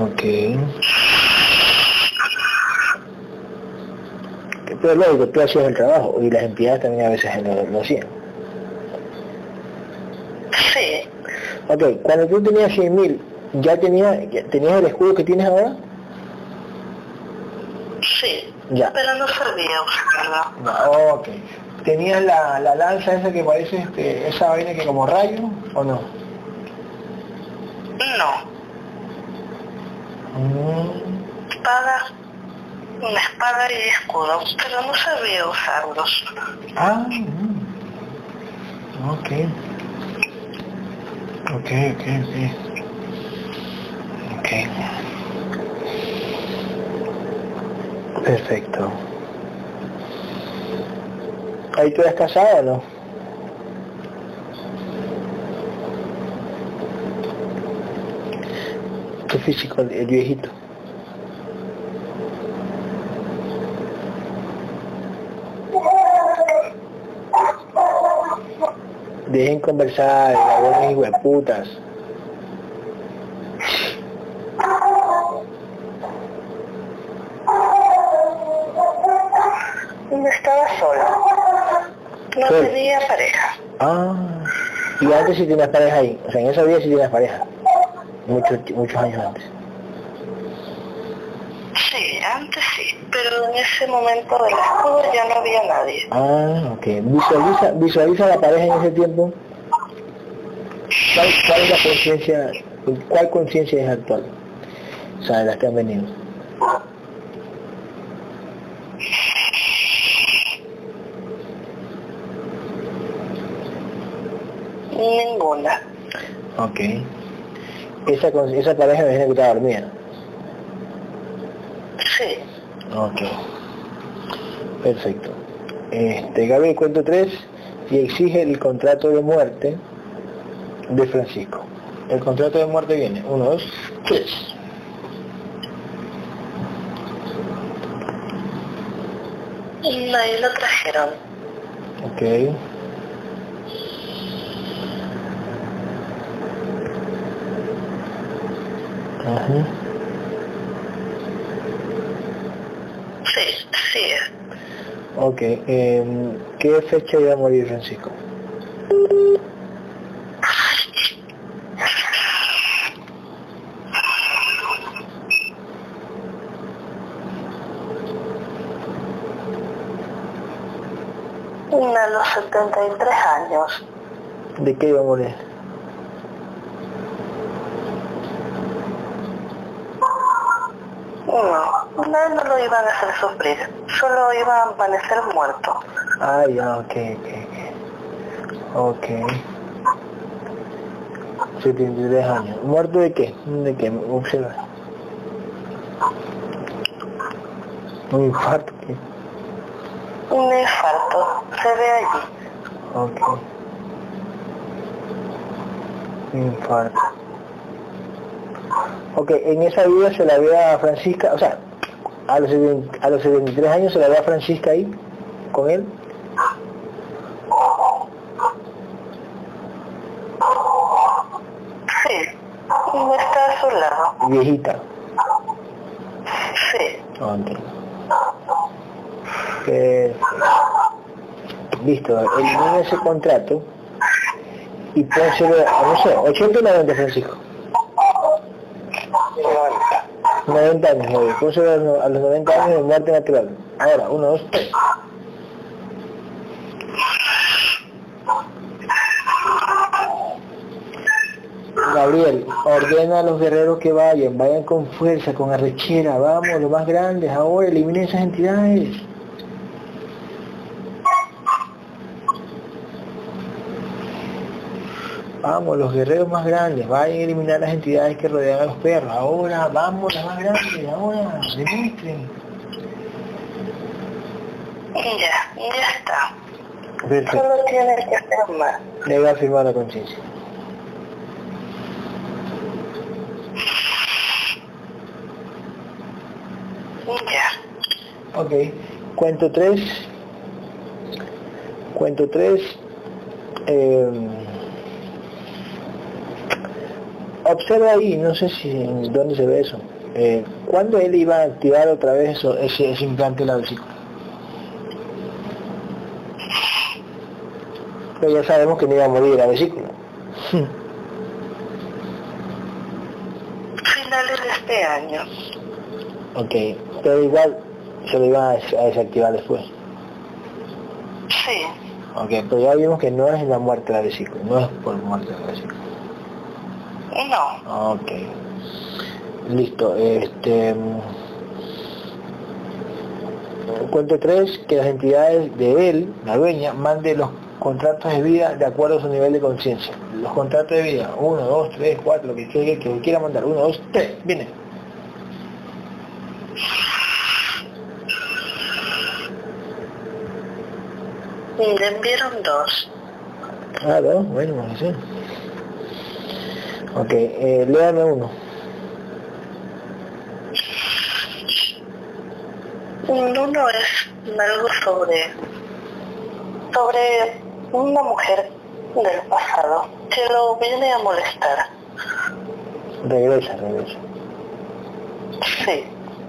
Ok. Pero luego tú hacías el trabajo y las entidades también a veces lo, lo hacían. Sí, Ok, cuando tú tenías 100.000, ¿ya tenía, ya tenías el escudo que tienes ahora? sí, Ya. pero no sabía usarlo. No, ok. ¿Tenías la, la lanza esa que parece este, esa vaina que como rayo o no? No, Mm, espada, una espada y escudo, pero no sabía usarlos. Ah, mm. ok. Ok, ok, ok. Ok. Perfecto. ¿Ahí tú eres casado o no? ¿Tu físico, el, viejito. Dejen conversar, dragones y hueputas. No estaba sola. No tenía pareja. Ah, y antes sí tenías pareja ahí, o sea, en esa vida sí tenías pareja. Muchos, muchos años antes. Sí, antes sí, pero en ese momento del escudo ya no había nadie. Ah, ok. Visualiza, visualiza la pareja en ese tiempo. ¿Cuál, cuál es la conciencia, cuál conciencia es actual? O sea, de las que han venido. Ninguna. Ok. Esa, esa pareja me dice que estaba dormida. Sí. Ok. Perfecto. Este, Gabriel, cuento tres y exige el contrato de muerte de Francisco. El contrato de muerte viene. Uno, dos, tres. Y ahí lo trajeron. Ok. Ajá. Sí, sí. Ok. em, ¿Qué fecha iba a morir Francisco? A los 73 años. ¿De qué iba a morir? No, no, no lo iban a hacer sufrir. Solo iba a amanecer muerto. Ah, ya, ok, ok, ok. Ok. 73 años. ¿Muerto de qué? ¿De qué? Observa. Un infarto. ¿qué? Un infarto. Se ve allí. Ok. Infarto. Ok, en esa vida se la ve a Francisca, o sea, a los, 70 a los 73 años se la ve a Francisca ahí, con él. Sí. Está a su lado. Viejita. Sí. Ok. Perfecto. Listo, elimina ese contrato y pónselo, no sé, 80 o 90, Francisco. 90 años, a los- a los 90 años de muerte natural. Ahora, uno, dos, tres. Gabriel, ordena a los guerreros que vayan, vayan con fuerza, con arrechera, vamos, los más grandes, ahora eliminen esas entidades. Vamos, los guerreros más grandes, vayan a eliminar las entidades que rodean a los perros. Ahora, vamos, las más grandes, ahora, demuestren. Ya, ya está. Perfecto, Solo tiene que más. le voy a firmar la conciencia. Ya. Ok, cuento tres. Cuento tres. eh, observa ahí, no sé si dónde se ve eso. Eh, ¿Cuándo él iba a activar otra vez eso, ese, ese implante en la vesícula? Pero ya sabemos que no iba a morir la vesícula. Finales de este año. ok, pero igual se lo iban a des- a desactivar después. Sí. Ok, pero ya vimos que no es la muerte de la vesícula, no es por muerte de la vesícula. No. Ok. Listo. Este. Cuento tres, que las entidades de él, la dueña, mande los contratos de vida de acuerdo a su nivel de conciencia. Los contratos de vida, uno, dos, tres, cuatro, lo que quiera, que quiera mandar, uno, dos, tres, viene. Le enviaron dos. Ah, dos, bueno. Ok, eh, léame uno. Uno es algo sobre, sobre una mujer del pasado que lo viene a molestar. Regresa, regresa. Sí.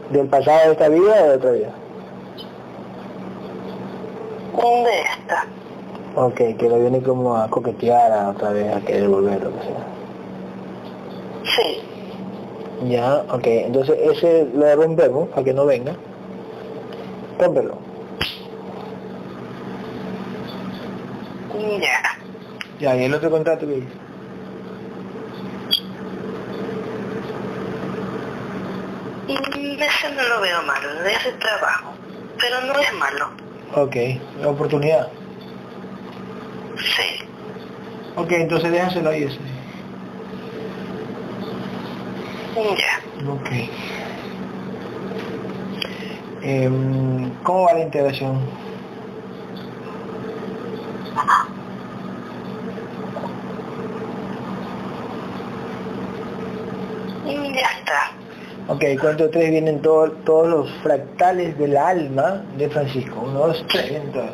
¿Del pasado de esta vida o de otra vida? De esta. Ok, que lo viene como a coquetear a otra vez, a querer volver, lo que sea. Sí, Ya, ok, entonces ese lo rompemos para que no venga. Rómpelo. ya. Ya, y el otro contrato que. Mm, Ese no lo veo malo, de ese trabajo. Pero no es malo. Ok, oportunidad. Sí. Ok, entonces déjaselo ahí ese. Ya. Ok. Em, ¿Cómo va la integración? Ya está. Ok, cuento tres vienen todo- todos los fractales del alma de Francisco. Uno, dos, tres, vienen todos.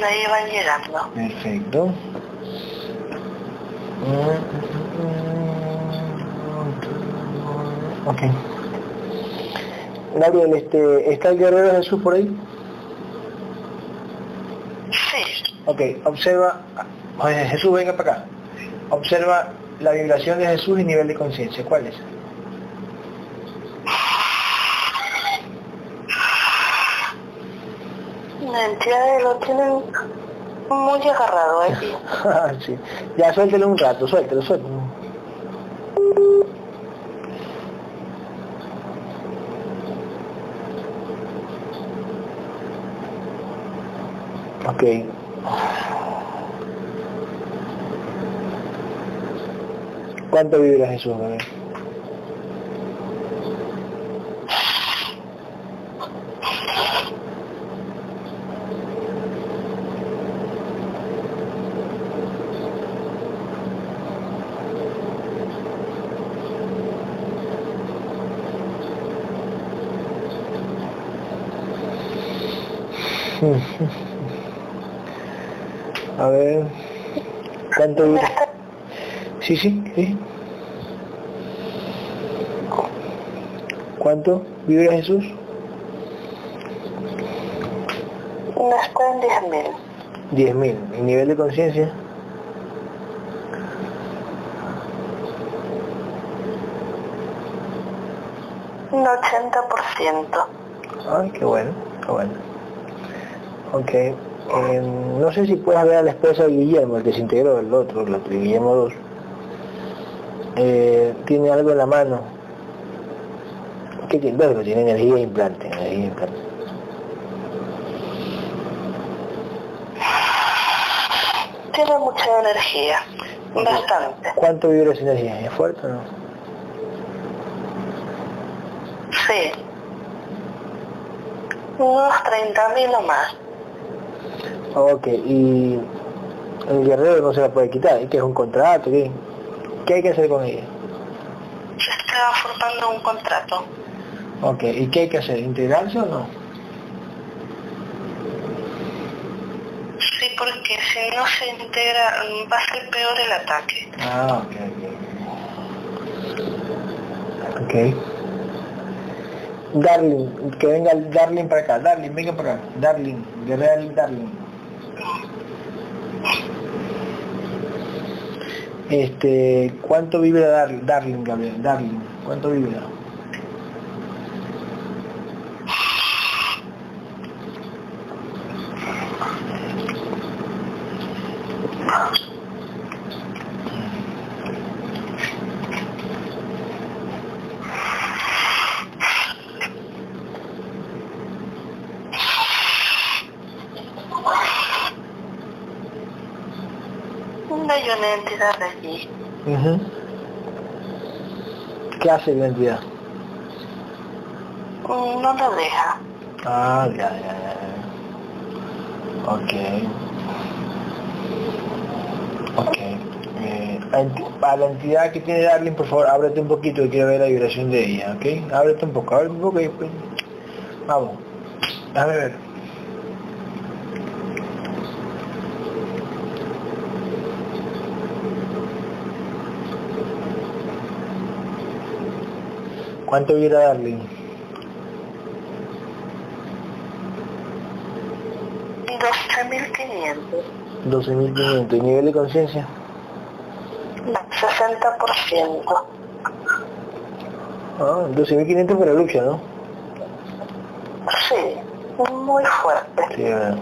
De ahí van llegando. Perfecto. Ok. Gabriel, este, ¿está el guerrero Jesús por ahí? Sí. Ok, observa, oye, Jesús, venga para acá. Observa la vibración de Jesús y nivel de conciencia. ¿Cuál es? La entidad lo tienen muy agarrado allí. [laughs] sí. Ya suéltelo un rato, suéltelo, suéltelo. Ok. ¿Cuánto vibra Jesús, bebé? [laughs] A ver, ¿cuánto vibra? Sí, sí, sí. ¿Cuánto vibra Jesús? No está en 10.000. 10.000. ¿Y nivel de conciencia? Un 80%. Ay, qué bueno, qué bueno. Ok. eh, no sé si puedes ver a la esposa de Guillermo, el que se integró, el otro, el otro, Guillermo 2. Eh, tiene algo en la mano. ¿Qué tiene? Bueno, tiene energía de implante, energía de implante. Tiene mucha energía. Bastante. ¿Cuánto vibra esa energía? ¿Es fuerte o no? Sí. Unos 30.000 o más. Ok, y el guerrero no se la puede quitar, ¿y que es un contrato? ¿Qué, ¿Qué hay que hacer con ella? Se está formando un contrato. Ok, ¿y qué hay que hacer? ¿Integrarse o no? Sí, porque si no se integra va a ser peor el ataque. Ah, ok, ok. Darling, que venga el Darling para acá. Darling, venga para acá. Darling, guerrero Darling. Este, ¿cuánto vibra Dar- Darling, Gabriel? Darling, ¿cuánto vibra? No hay una entidad allí. Ujú. ¿Qué hace la entidad? No lo deja. Ah, ya, ya, ya. Ok. Ok. Eh, a la entidad que tiene Darling, por favor, ábrete un poquito que quiero ver la vibración de ella, ¿ok? Ábrete un poco, ábrete un poco y después... Vamos, déjame ver. ¿Cuánto vibra Darling? 12.500. 12.500. ¿Y nivel de conciencia? 60%. Ah, 12.500 para lucha, ¿no? Sí, muy fuerte. Sí, bueno.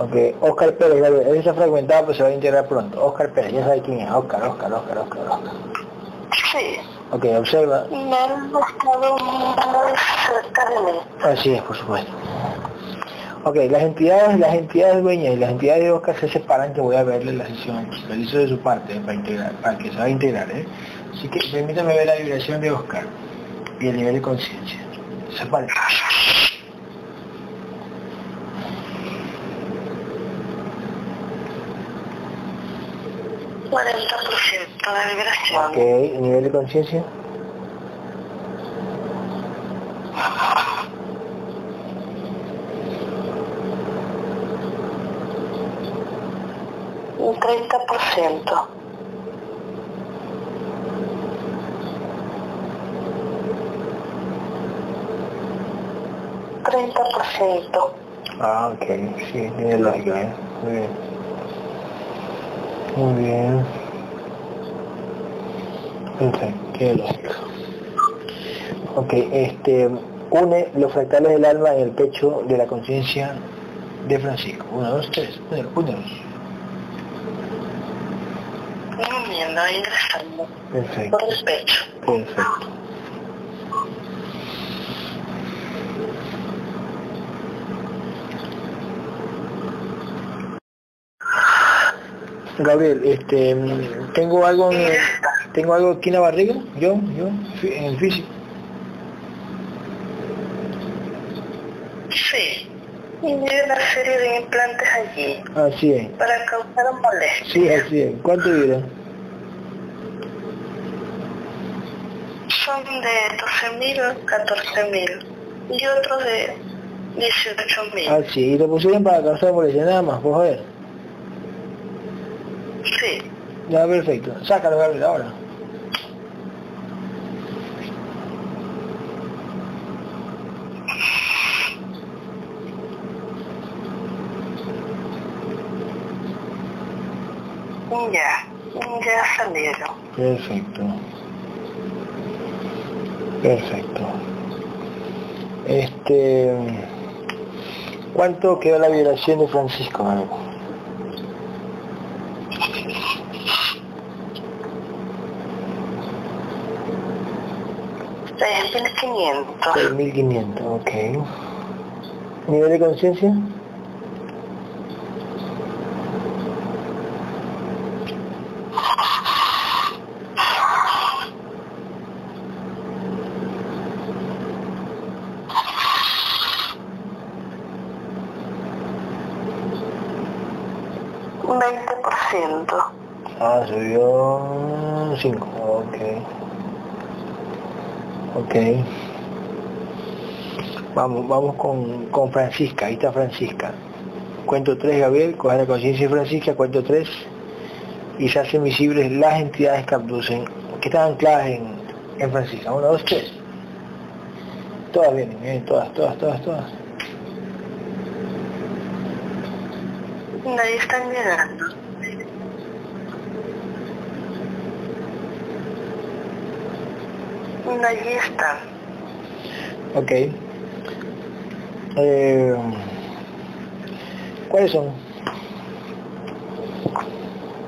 Ok, Oscar Pérez, ya él está fragmentado, pero se va a integrar pronto. Oscar Pérez, ya sabe quién es. Oscar, Oscar, Oscar, Oscar, Oscar. Sí, Ok, observa. me han muy cerca de mí. Así es, por supuesto. Ok, las entidades, las entidades dueñas y las entidades de Oscar se separan, que voy a verle la sesión, lo hizo de su parte para integrar, para que se va a integrar, ¿eh? Así que permítame ver la vibración de Oscar y el nivel de conciencia. Separe. 40% de vibración. Ok, el nivel de conciencia. Un 30%. Treinta por ciento. Ah, ok, sí, tiene lógica, ¿eh? Muy bien. Muy bien. Perfecto, tiene lógica. Ok, este, une los fractales del alma en el pecho de la conciencia de Francisco. Uno, dos, tres. Únelo, únelos. Uniendo, ingresando. Perfecto, Por el pecho. perfecto. Gabriel, este, mm, tengo algo, en, tengo algo aquí en la barriga, yo, yo, en el físico. Sí. Y hay una serie de implantes allí Así es, para causar molestia. sí, así es. ¿Cuánto dura? Son de 12.000, 14.000 y otro de 18.000. Ah, sí, y lo pusieron para causar molestia, nada más, pues a ver. Sí. Ya, perfecto. Sácalo, Gabriel, ahora. Ya. Ya salieron. Perfecto. Perfecto. Este... ¿Cuánto quedó la vibración de Francisco, Gabriel? De 1.500. 6.500, ok. ¿Nivel de conciencia? Un 20%. Ah, subió 5, ok. Ok. Vamos, vamos con, con Francisca, ahí está Francisca. Cuento 3, Gabriel, coge la conciencia de Francisca, cuento 3, y se hacen visibles las entidades que abducen, que están ancladas en, en Francisca. 1, 2, 3. Todas vienen, vienen todas, todas, todas, todas. Nadie están llegando. Allí están. Ok. Eh, ¿Cuáles son?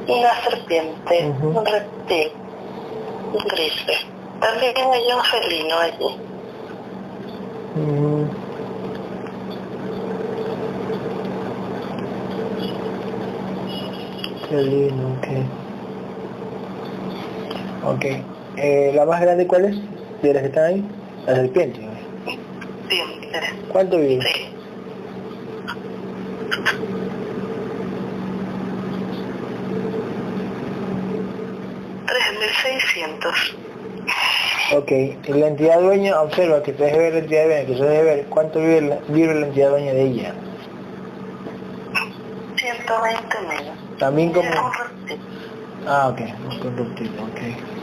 Una serpiente, un reptil, un gripe. También hay un felino allí. Mm. Qué lindo, ok. Ok. Eh, ¿La más grande cuál es? ¿De las que están ahí? La serpiente. Siempre. ¿Cuánto vive? Sí. 1600. Ok, la entidad dueña, observa que te deje ver la entidad dueña, que se debe ver cuánto vive la, vive la entidad dueña de ella. 120 mil. También como... Ah, ok, un reptil, ok.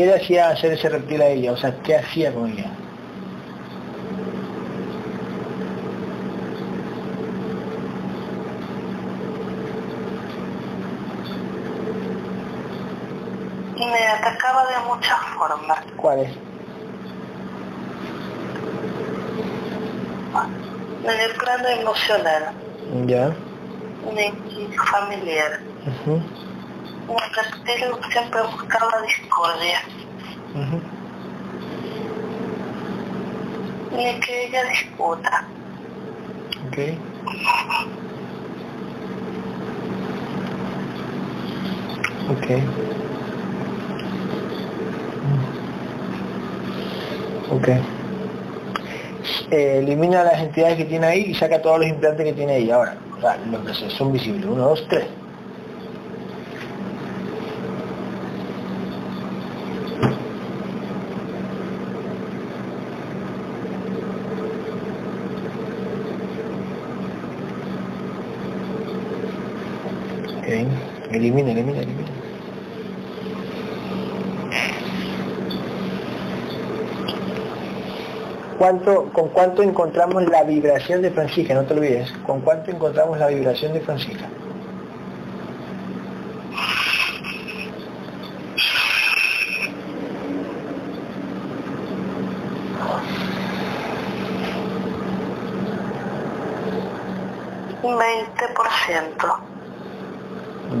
¿Qué le hacía hacer ese reptil a ella? O sea, ¿qué hacía con ella? Me atacaba de muchas formas. ¿Cuál es? En el plano emocional, Ya. en el familiar. Un reptil siempre buscaba discordia. ujú. Ni que ella disputa. Ok. Ok. Ok. Eh, elimina las entidades que tiene ahí y saca todos los implantes que tiene ahí. Ahora, o sea, los que son visibles. Uno, dos, tres. Ok. Elimina, elimina, elimina. ¿Cuánto, ¿Con cuánto encontramos la vibración de Francisca? No te olvides. ¿Con cuánto encontramos la vibración de Francisca? Un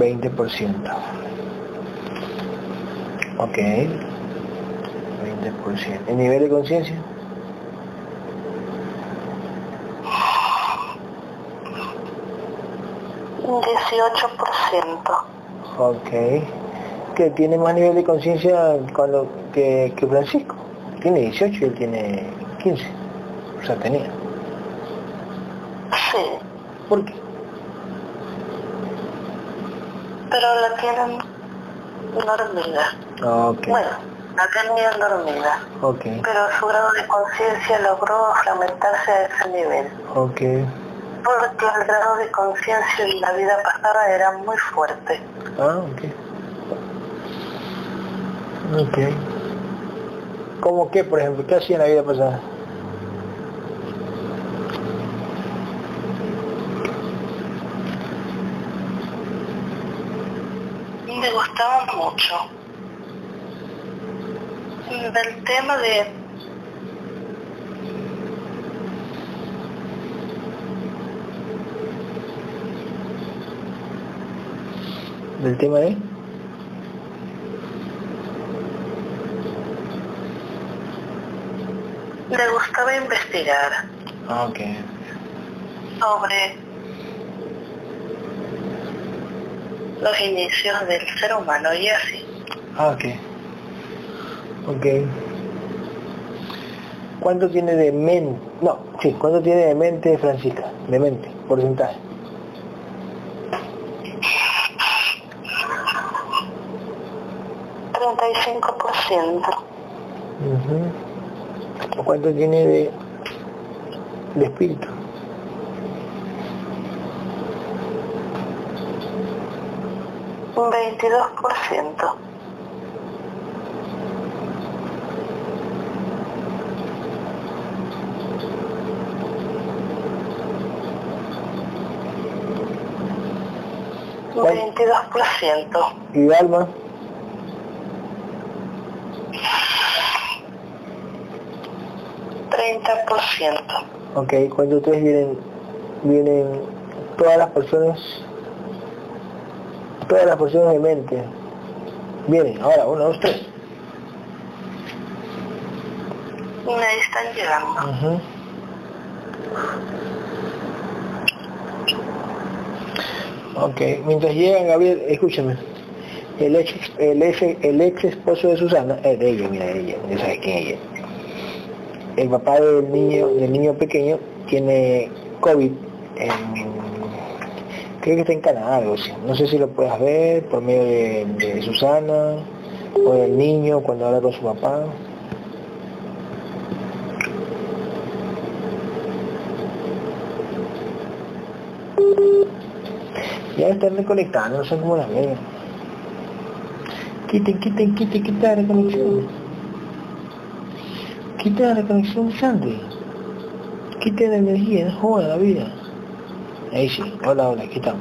20%. 20%. Ok. 20%. ¿El nivel de conciencia? Un 18%. Ok. Que tiene más nivel de conciencia cuando que, que Francisco. Tiene 18 y él tiene 15. O sea, tenía. Sí, ¿Por qué? Pero la tienen dormida. Ok. Bueno, la tenían dormida. Ok. Pero su grado de conciencia logró fragmentarse a ese nivel. Ok. Porque el grado de conciencia en la vida pasada era muy fuerte. Ah, ok. Ok. ¿Cómo qué, por ejemplo? ¿Qué hacía en la vida pasada? Me gustaba mucho. Del tema de ¿Del tema de? le gustaba investigar Ah, ok. sobre los inicios del ser humano y así. Ah, ok. Ok. ¿Cuánto tiene de mente? No, sí, ¿cuánto tiene de mente Francisca? De mente, porcentaje. Treinta y cinco por ciento. Ujú. ¿Cuánto tiene de, de espíritu? Un veintidós por ciento. Un ¿Cuál? veintidós por ciento. ¿Y de alma? Treinta por ciento. Ok, cuando ustedes vienen, vienen todas las personas, todas las personas de mente, vienen, ahora, uno, dos, tres. Ahí están llegando. Ujú. Ok, mientras llegan, Gabriel, escúchame. El ex, el ex, el ex esposo de Susana, es de ella, mira, ella, ya sabes quién es ella. El papá del niño, del niño pequeño tiene COVID en, Creo que está en Canadá. No sé si lo puedas ver por medio de, Susana o del niño cuando habla con su papá. Ya están reconectando, no sé cómo las ven. Quiten, quiten, quiten, quiten la reconexión. Quiten la reconexión Sandy. Quiten la energía, joda la vida. Ahí sí, hola, hola, quitamos.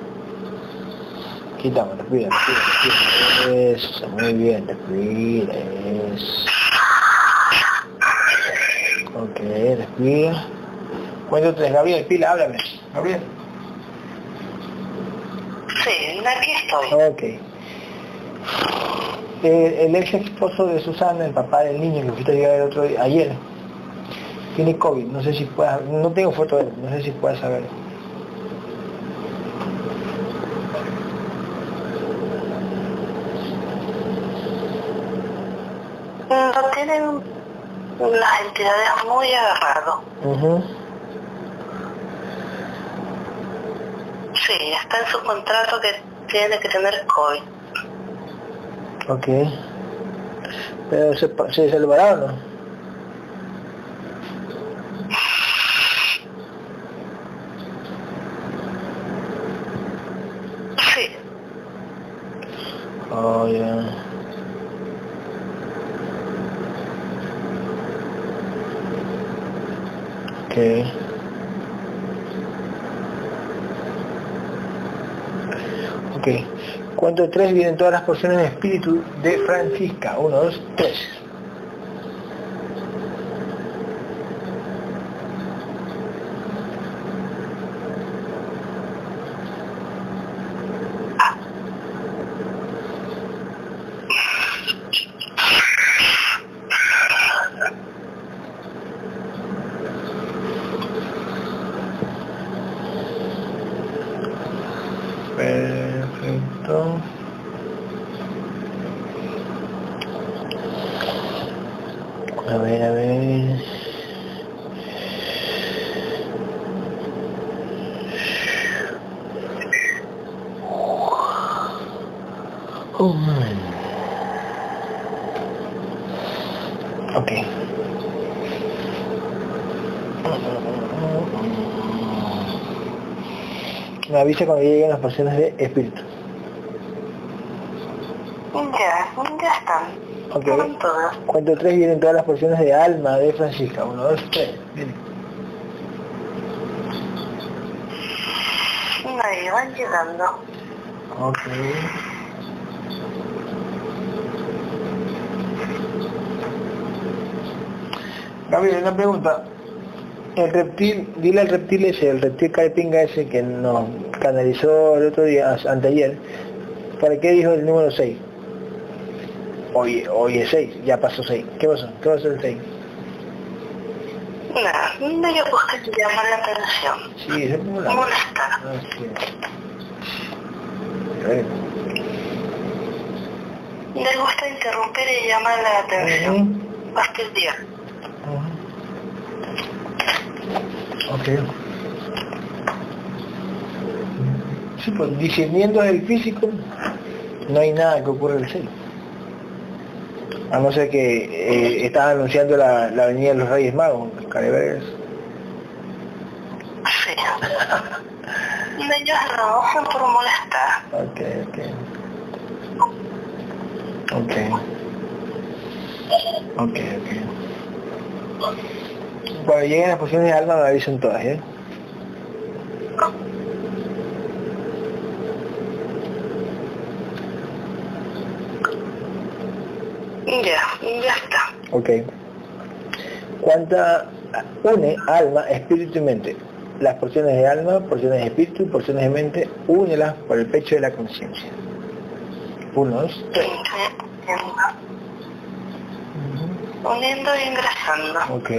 Quitamos, respira, respira, respira. Eso, muy bien, respira, eso. Ok, respira. Cuento tres, Gabriel, pila, háblame. Gabriel. Sí, aquí estoy. Ok. Eh, el ex esposo de Susana, el papá del niño que fuiste a llegar el otro día, ayer, tiene COVID. No sé si puedas, no tengo foto de él, no sé si puedes saber. Lo tienen las entidades muy agarrado. Ujú. Sí, está en su contrato que tiene que tener COVID. Ok. Pero se, se o no? Sí, Oh, ya. Ok. Ok. Cuento tres vienen todas las porciones de espíritu de Francisca. Uno, dos, tres. Perfecto. A ver, a ver. Oh, man. Ok. Me avisa cuando lleguen las porciones de espíritu. ya, ya están. Ok. Todas. Cuento tres vienen todas las porciones de alma de Francisca. Uno, dos, tres. Viene. Ahí van llegando. Ok. Gabriel, una pregunta. El reptil, dile al reptil ese, el reptil carepinga ese que nos canalizó el otro día, anteayer, ¿para qué dijo el número 6? Hoy, hoy es 6, ya pasó 6. ¿Qué pasó? ¿Qué pasó el 6? Nada, no le gusta llamar la atención. Sí, es la... Molestar. Ah, sí. Gusta interrumpir y llamar la atención. Fastidiar. Ok. Sí, pues discerniendo el físico, no hay nada que ocurra en el cielo. A no ser que eh, estaba anunciando la, la venida de los Reyes Magos, los Carevergas. Sí. Ellos no hacen por molestar. Ok, ok. Ok. Ok, ok. Cuando lleguen las posiciones de alma me avisan todas, ¿eh? Ya, ya está. Ok. ¿Cuánta une alma, espíritu y mente? Las porciones de alma, porciones de espíritu, porciones de mente, únelas por el pecho de la conciencia. Uno, dos, tres. Uniendo, uniendo y ingresando. Ok.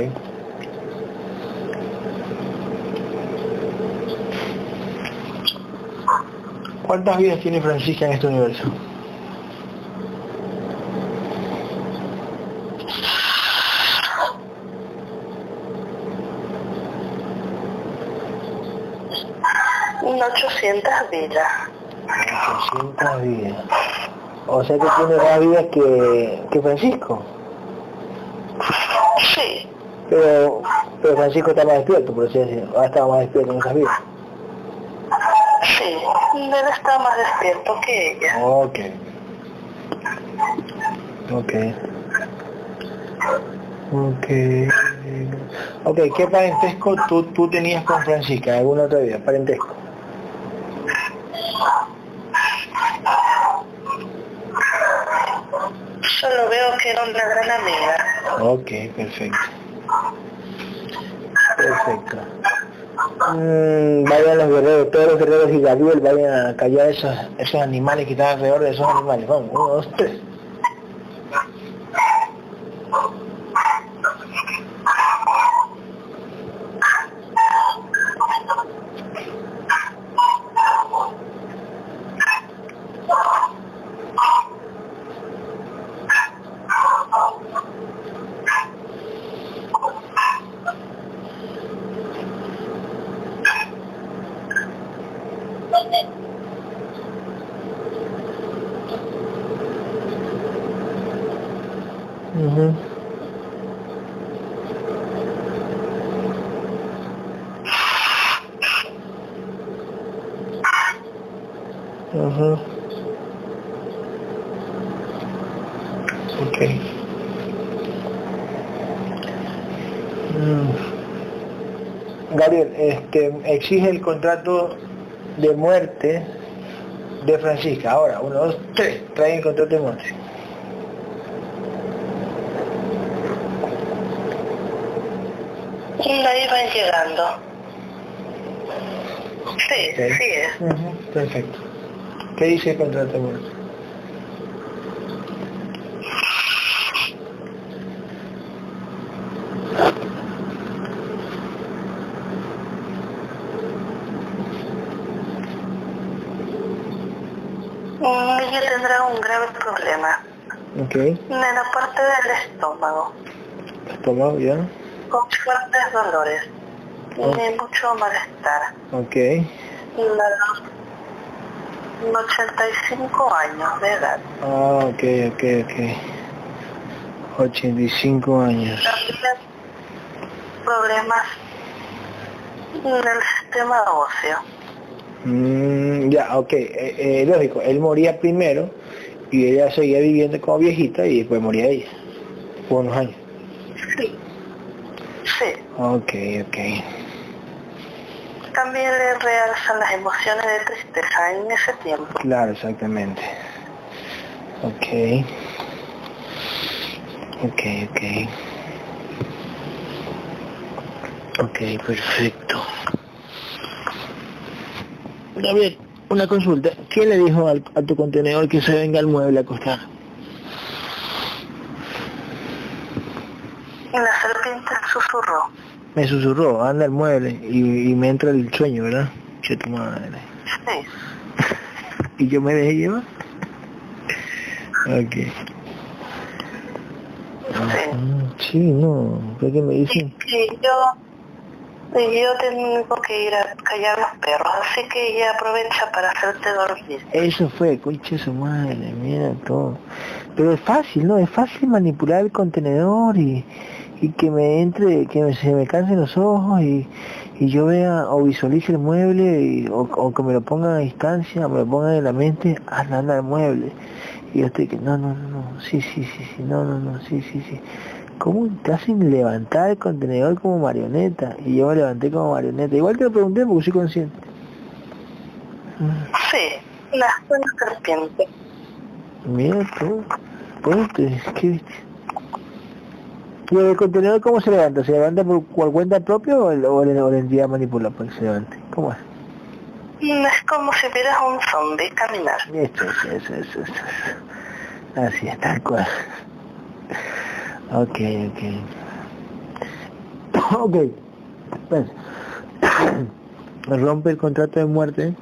¿Cuántas vidas tiene Francisca en este universo? 800 vidas. 800 vidas. O sea que tiene más vidas que, que Francisco. Sí. Pero, pero Francisco está más despierto, por así decirlo. Ha estado más despierto en esas vidas. Sí, él está más despierto que ella. Ok. Ok. Ok. Ok, ¿qué parentesco tú, tú tenías con Francisca? ¿Alguna otra vida? Parentesco. Solo veo que era una gran amiga. Ok, perfecto. Perfecto. Mm, vayan los guerreros, todos los guerreros y Gabriel vayan a callar esos, esos animales que están alrededor de esos animales. Vamos, uno, dos. Ujú. Ujú. Ok. Mm. Gabriel, este, exige el contrato de muerte de Francisca. Ahora, uno, dos, tres, trae el contrato de muerte. Ahí van llegando. Sí, Ok. sí. Ujú, Perfecto. ¿Qué dice el contrato de muerte? Mm, Ella tendrá un grave problema Ok. en la parte del estómago, Estómago, ya. con fuertes dolores y mucho malestar. Ok. La- 85 años de edad. Ah, ok, ok, ok. 85 años. También problemas del sistema óseo. Mm, ya, ok. Eh, eh, lógico, él moría primero y ella seguía viviendo como viejita y después moría ella. Por unos años. Sí. Sí. Ok, ok. También le realzan las emociones de tristeza en ese tiempo. Claro, exactamente. Ok. Ok, ok. Ok, perfecto. Gabriel, una consulta. ¿Quién le dijo al- a tu contenedor que se venga al mueble a acostar? Y la serpiente susurró. Me susurró, anda al mueble y, y me entra el sueño, ¿verdad? Che tu madre. Sí. Y yo me dejé llevar. Ok. Sí. Mm, Sí, no, ¿qué que me dicen? Y yo, yo tengo que ir a callar los perros, así que ella aprovecha para hacerte dormir. Eso fue, concha de su madre, mira todo. Pero es fácil, ¿no? Es fácil manipular el contenedor y, y que me entre, que me- se me cansen los ojos y, y yo vea o visualice el mueble y- o, que me lo pongan a distancia, me lo pongan en la mente, anda, anda al mueble. Y yo estoy que, no, no, no, no, sí, sí, sí, sí, no, no, no, sí, sí, sí. ¿Cómo te hacen levantar el contenedor como marioneta? Y yo me levanté como marioneta. Igual te lo pregunté porque soy consciente. Sí, la buena serpiente. Mira tú, ponte, ¿qué viste? ¿Y el contenedor cómo se levanta? ¿Se levanta por, por cuenta propia o, el, o, la entidad manipula para que se levante? ¿Cómo es? Mm, Es como si vieras un zombie caminar. Esto, eso, eso, eso, eso. Así es, tal cual. Ok, ok. [coughs] Ok. Pues, [coughs] rompe el contrato de muerte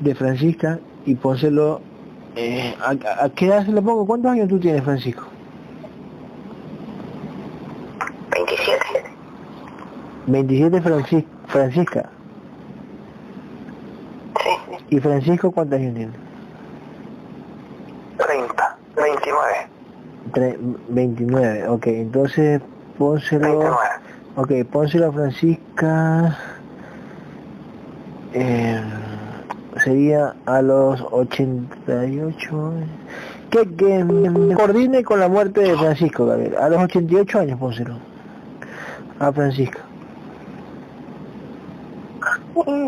de Francisca y pónselo... Eh, ¿a, a qué edad se lo pongo? ¿Cuántos años tú tienes, Francisco? 27. 27 Francis- Francisca. ¿Y Francisco cuántos años tiene? 30, 29. Tre- 29, ok, entonces pónselo... 29. Ok, pónselo a Francisca... eh, sería a los 88... Que, que me coordine con la muerte de Francisco, Gabriel. A los 88 años pónselo. A Francisca.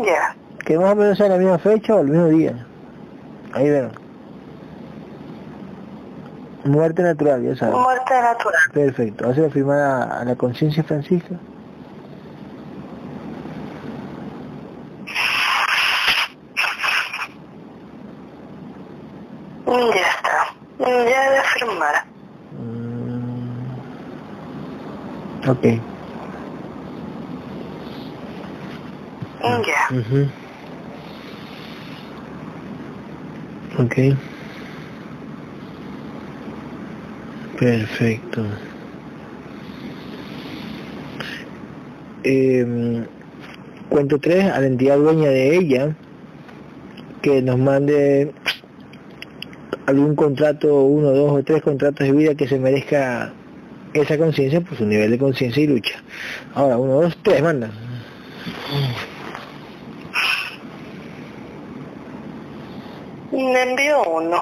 Ya. Que más o menos sea la misma fecha o el mismo día. Ahí ven. Muerte natural, ya sabes. Muerte natural. Perfecto. ¿Hace firmar a, a la conciencia Francisca? Ya está. Ya de firmar. Mm, ok. Ya. Ujú. Ok. Perfecto. Em, cuento 3 a la entidad dueña de ella que nos mande algún contrato, uno, dos o tres contratos de vida que se merezca esa conciencia por su nivel de conciencia y lucha. Ahora, uno, dos, tres, manda. Me envió uno.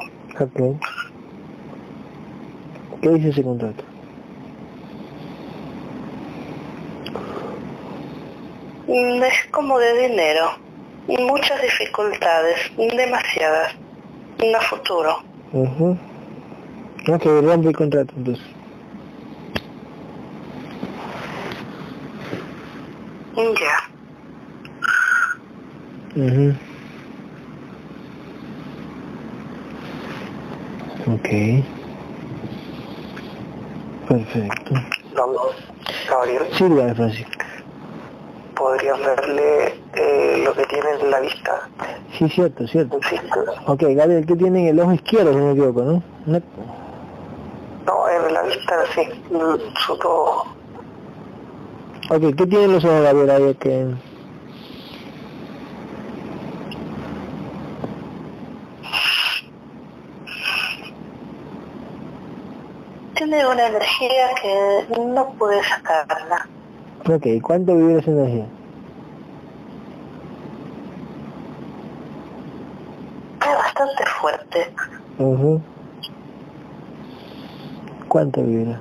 ¿Qué dice ese contrato? Mm, Es como de dinero. Muchas dificultades. Demasiadas. No futuro. Ujú. No, que rompe el contrato entonces. Ya. Ujú. Ok. Perfecto. Don Gabriel, Sí, dígame, Francisco. ¿podrías verle eh, lo que tiene en la vista? Sí, cierto, cierto. Círculo. Ok, Gabriel, ¿qué tiene en el ojo izquierdo, si no me equivoco, no? No- No, en la vista sí, mm, su todo. Ok, ¿qué tienen los ojos, Gabriel, ahí que... Tiene una energía que no pude sacarla. Ok, ¿cuánto vibra esa energía? Es bastante fuerte. Ujú. ¿Cuánto vibra?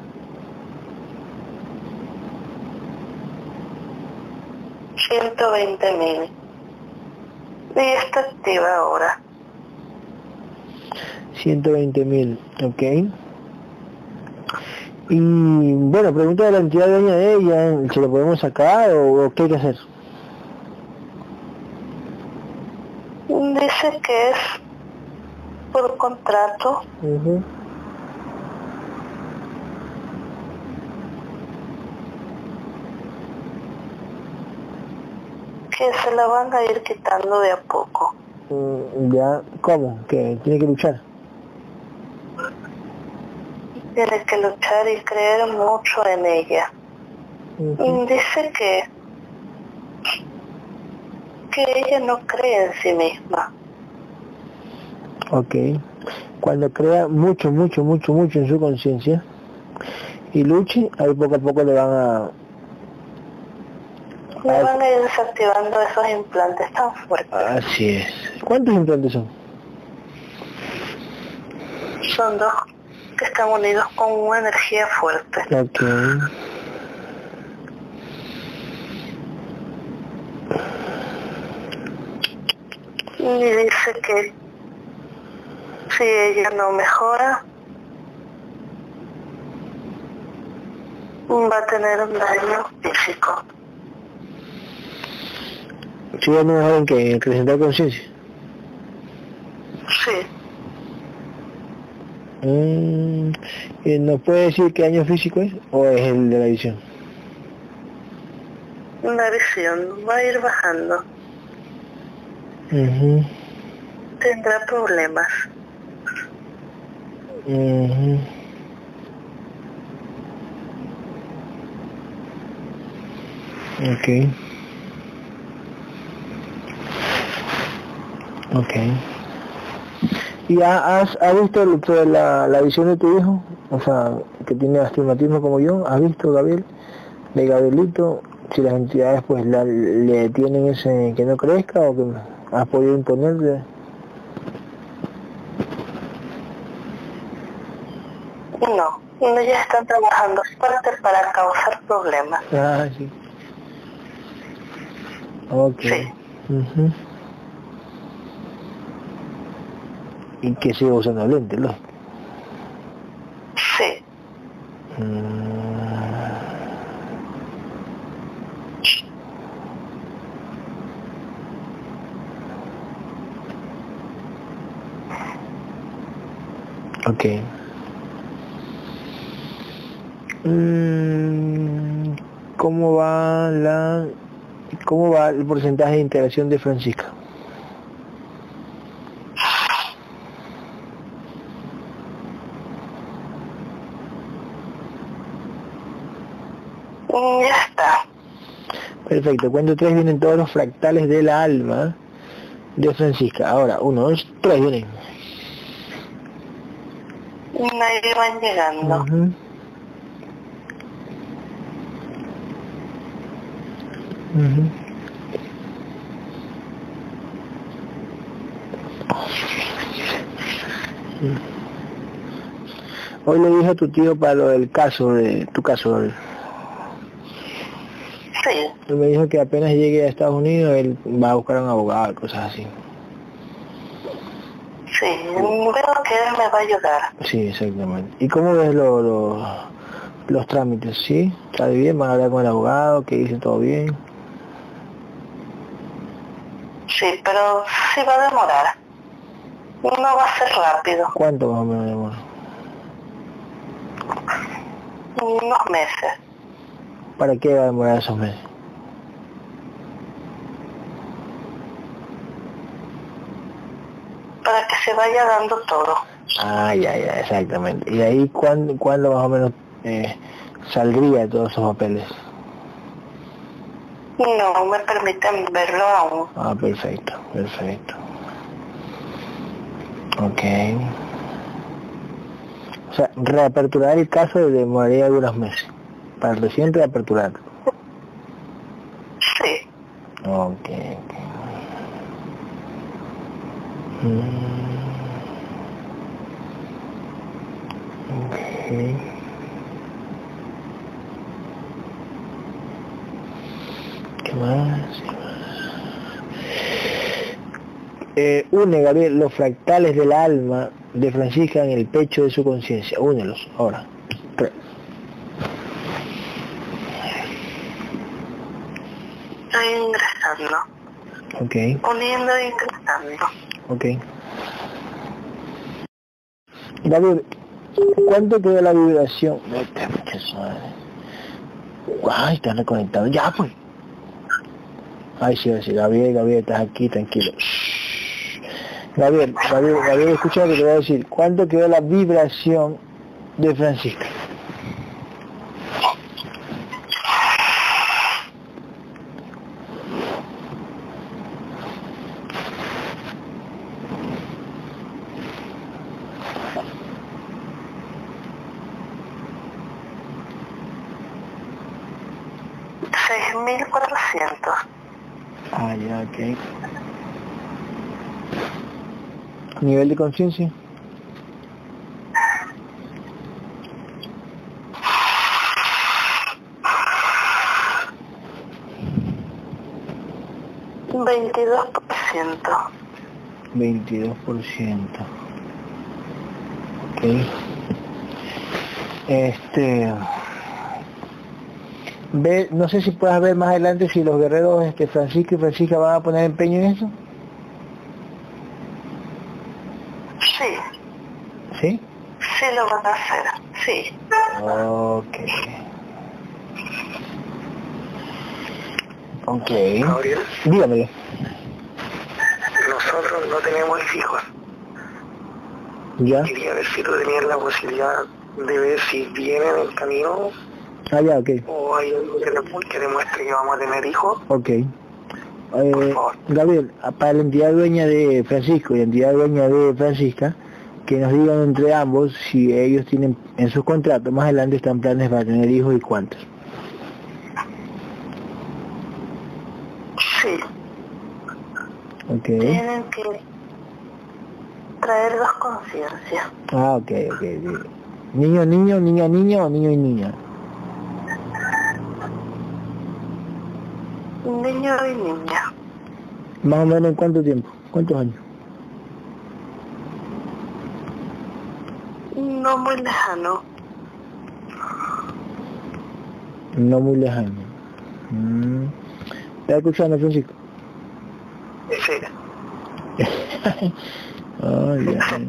Ciento veinte mil. Y está activa ahora. 120 mil, ok. Y bueno, pregunta de la entidad dueña de ella, ¿se lo podemos sacar o, o qué hay que hacer? Dice que es por contrato. Ujú. que se la van a ir quitando de a poco. Mm, Ya, ¿cómo? ¿Que tiene que luchar? Tiene que luchar y creer mucho en ella. Ujú. Y dice que que ella no cree en sí misma. Ok. Cuando crea mucho, mucho, mucho, mucho en su conciencia y luche, ahí poco a poco le van a... Le van a ir desactivando esos implantes tan fuertes. Así es. ¿Cuántos implantes son? Son dos que están unidos con una energía fuerte. Y dice que si ella no mejora, va a tener un daño físico. Si ya no mejor en que acrecentar conciencia. Sí, Mm, ¿y ¿Nos puede decir qué año físico es o es el de la visión? una visión va a ir bajando. Ujú, Tendrá problemas. ujú. Ok. Ok. ¿Y has, has visto la, la visión de tu hijo? O sea, que tiene astigmatismo como yo. ¿Has visto, Gabriel? De Gabrielito, si las entidades pues le tienen ese que no crezca o que has podido imponerle. No, no ya están trabajando fuerte para causar problemas. Ah, sí. Ok. Sí. Y que siga usando lentes, ¿no? Sí. Mm. Ok. Mm, ¿Cómo va la cómo va el porcentaje de integración de Francisca? Ya está. Perfecto. Cuando tres vienen todos los fractales de la alma de Francisca. Ahora, uno, dos, tres vienen. Nadie van llegando. Ujú. Ujú. Hoy le dije a tu tío para lo del caso, de tu caso. Él me dijo que apenas llegue a Estados Unidos él va a buscar a un abogado y cosas así. Sí, creo que él me va a ayudar. Sí, exactamente. ¿Y cómo ves lo- lo- los trámites? ¿Sí? ¿Está bien? ¿Van a hablar con el abogado? ¿Que dice todo bien? Sí, pero sí va a demorar. No va a ser rápido. ¿Cuánto más o menos demora? Unos meses. ¿Para qué va a demorar esos meses? Para que se vaya dando todo. Ah, ya, ya, exactamente. ¿Y ahí cuándo, cuándo más o menos eh, saldría todos esos papeles? No me permiten verlo aún. Ah, perfecto, perfecto. Ok. O sea, reaperturar el caso demoraría algunos meses. Para recién reaperturar. Sí. Ok, ok. Mm. Ok. ¿Qué más? ¿Qué más? Eh, une, Gabriel, los fractales del alma de Francisca en el pecho de su conciencia. Únelos, ahora. Tres. Estoy ingresando. Ok, Uniendo e ingresando. ok. Gabriel, ¿cuánto queda la vibración? Vete. Ay, está reconectado. Ya, pues. Ay, sí, sí, Gabriel, Gabriel, estás aquí, tranquilo. Gabriel, Gabriel, Gabriel, escucha lo que te voy a decir. ¿Cuánto quedó la vibración de Francisca? Seis mil cuatrocientos. Ah, ya, ok. Nivel de conciencia. Veintidós por ciento. 22%. Ok. Este... Ve, no sé si puedas ver más adelante si los guerreros este, Francisco y Francisca van a poner empeño en eso. Sí, ¿Sí? Lo van a hacer. Sí. Ok. Ok. Gabriel, Dígamelo. nosotros no tenemos hijos. ¿Ya? Quería ver si tú tenías la posibilidad de ver si vienen en camino Ah, ya, ok. o hay algo que, demu- que demuestre que vamos a tener hijos. Ok. eh, Gabriel, para la entidad dueña de Francisco y la entidad dueña de Francisca, que nos digan entre ambos si ellos tienen en sus contratos más adelante están planes para tener hijos y cuántos. Sí. Tienen que traer dos conciencias. Ah, ok, ok. ok. Niño, niño, niña, niño o niño y niña. Niño y niña. Más o menos en cuánto tiempo, cuántos años. No muy lejano. No muy lejano. Mm. ¿Estás escuchando, Francisco? Sí. [laughs] Ah, ya.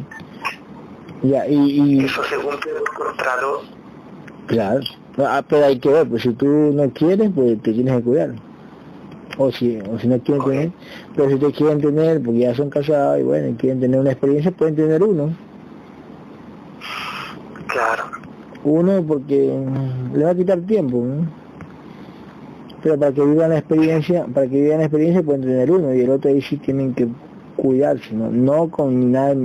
Ya, y, y Eso según el contrato, claro. Ah, pero hay que ver, pues si tú no quieres, pues te tienes que cuidar. O si, o si no quieren tener, pero si te quieren tener, porque ya son casados y bueno, y quieren tener una experiencia, pueden tener uno. Claro. Uno porque le va a quitar tiempo, ¿no? Pero para que vivan la experiencia, para que vivan la experiencia pueden tener uno y el otro ahí sí tienen que cuidarse, ¿no? No con nada,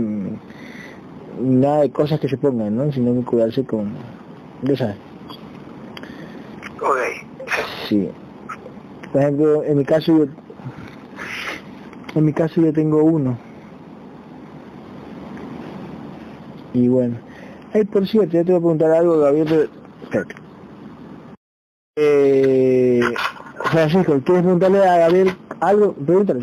nada de cosas que se pongan, ¿no? Sino que cuidarse con, ya sabes. Ok. Sí. Por ejemplo, en mi caso yo, en mi caso yo tengo uno. Y bueno. Ay, por cierto, yo te voy a preguntar algo, Gabriel. Eh, Francisco, ¿quieres preguntarle a Gabriel algo? Pregúntale.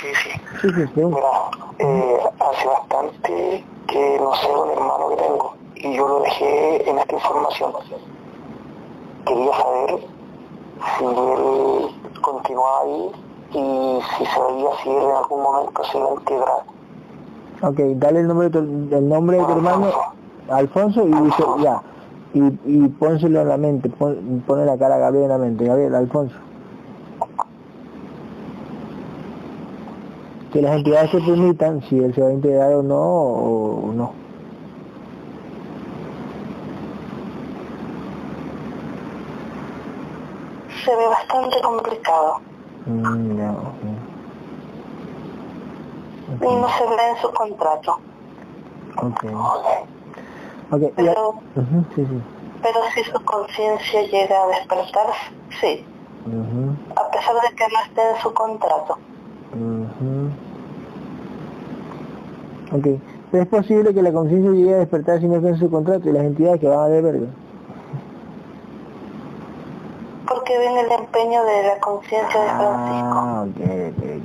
Sí, sí. Sí, sí. Mira, eh, hace bastante que no sé un hermano que tengo y yo lo dejé en esta información. Quería saber si él continúa ahí y si sabía si él en algún momento se iba a integrar. Ok, dale el nombre de tu, el nombre de tu hermano, Alfonso, y dice, ya. Y, y pónselo en la mente, pon, pone la cara a Gabriel en la mente. Gabriel, Alfonso. que las entidades se permitan si él se va a integrar o no o, no. Se ve bastante complicado. Mm, ya, Y no se ve en su contrato. Ok. Ok, ya. Pero, sí, sí. pero si su conciencia llega a despertar, sí. A pesar de que no esté en su contrato. ujú. Ok. Pero es posible que la conciencia llegue a despertar si no está en su contrato y las entidades que van a ver verga. Porque ven el empeño de la conciencia de Francisco. Ah, ok, ok,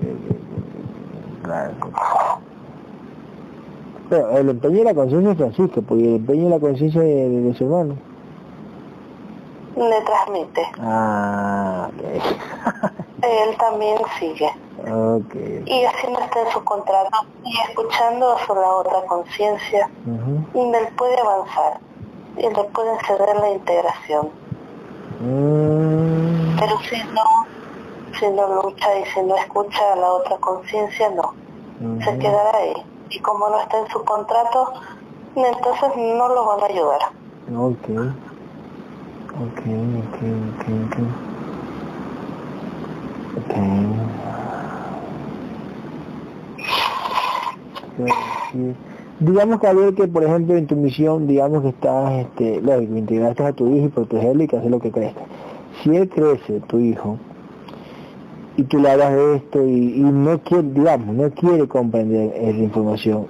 Pero el empeño de la conciencia de Francisco, porque el empeño de la conciencia de, de, de su hermano. Le transmite. Ah, ok. [laughs] Él también sigue. ok. Y no está en su contrato. Y escuchando su la otra conciencia, Ujú. él puede avanzar. Y le pueden ceder la integración. Mm, Pero si no, si no lucha y si no escucha a la otra conciencia, no. Se quedará ahí. Y como no está en su contrato, entonces no lo van a ayudar. Ok. Ok, ok, ok, ok. Ok. Pero sí. Digamos que ver que por ejemplo en tu misión, digamos que estás, este, lógico, integraste a tu hijo y protegerlo y que hace lo que crezca. Si él crece, tu hijo, y tú le hablas de esto y, y no quiere, digamos, no quiere comprender esa información,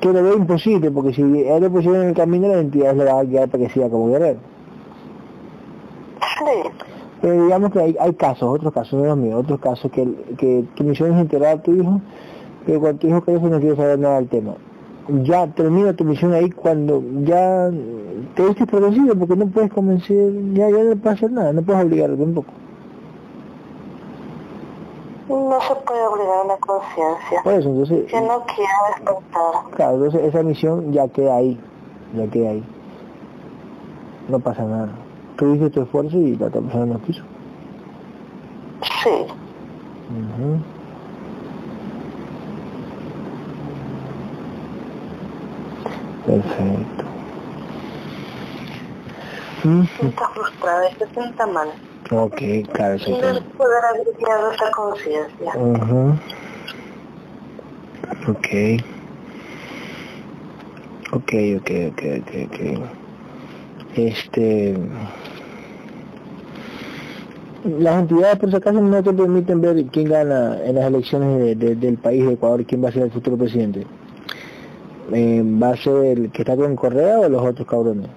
que lo ve imposible, porque si él lo pusieron en el camino, las entidades le van a quedar para que siga como guerrero. Sí, Pero digamos que hay, hay casos, otros casos, no los míos, otros casos que, que tu misión es integrar a tu hijo, pero cuando tu hijo crece no quiere saber nada del tema. Ya termina tu misión ahí cuando ya te viste producido porque no puedes convencer, ya, ya no puedes hacer nada, no puedes obligarlo tampoco. No se puede obligar a la conciencia. Por eso, entonces, Que no quiera despertar. claro, entonces esa misión ya queda ahí, ya queda ahí. No pasa nada. Tú hiciste tu esfuerzo y la otra persona no quiso. Sí. Perfecto. Está frustrada se sienta mal. Ok, claro, Y no poder creado esa conciencia. Ujú. Ok. Ok, ok, ok, ok, ok. Este... Las entidades por si acaso no te permiten ver quién gana en las elecciones de- de- del país de Ecuador, quién va a ser el futuro presidente. Eh, ¿Va a ser el que está con Correa o los otros cabrones?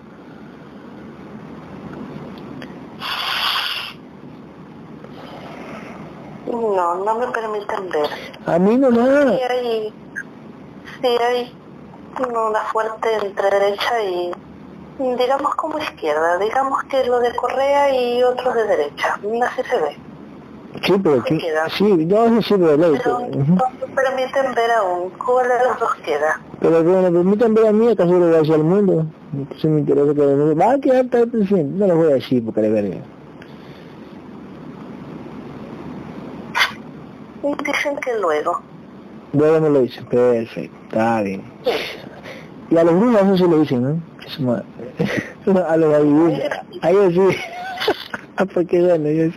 No, no me permiten ver. A mí no Sí hay, sí hay una fuerte entre derecha y digamos como izquierda, digamos que lo de Correa y otros de derecha, así se ve. Sí, pero ¿Qué que, sí, no, sí, pero ley. Pero Ujú. no me permiten ver aún cuál de los dos queda. Pero que me permitan ver a mí, acaso le voy a decir al mundo. Entonces me interesa que mundo va a quedar tal presidente. No les voy a decir porque le verga. Dicen que luego. Luego me lo dicen, perfecto, está bien. Sí. Y a los brujas eso se lo dicen, ¿no? Madre. [laughs] a los adivinos. A ellos sí. [laughs] Ah, porque bueno, ellos...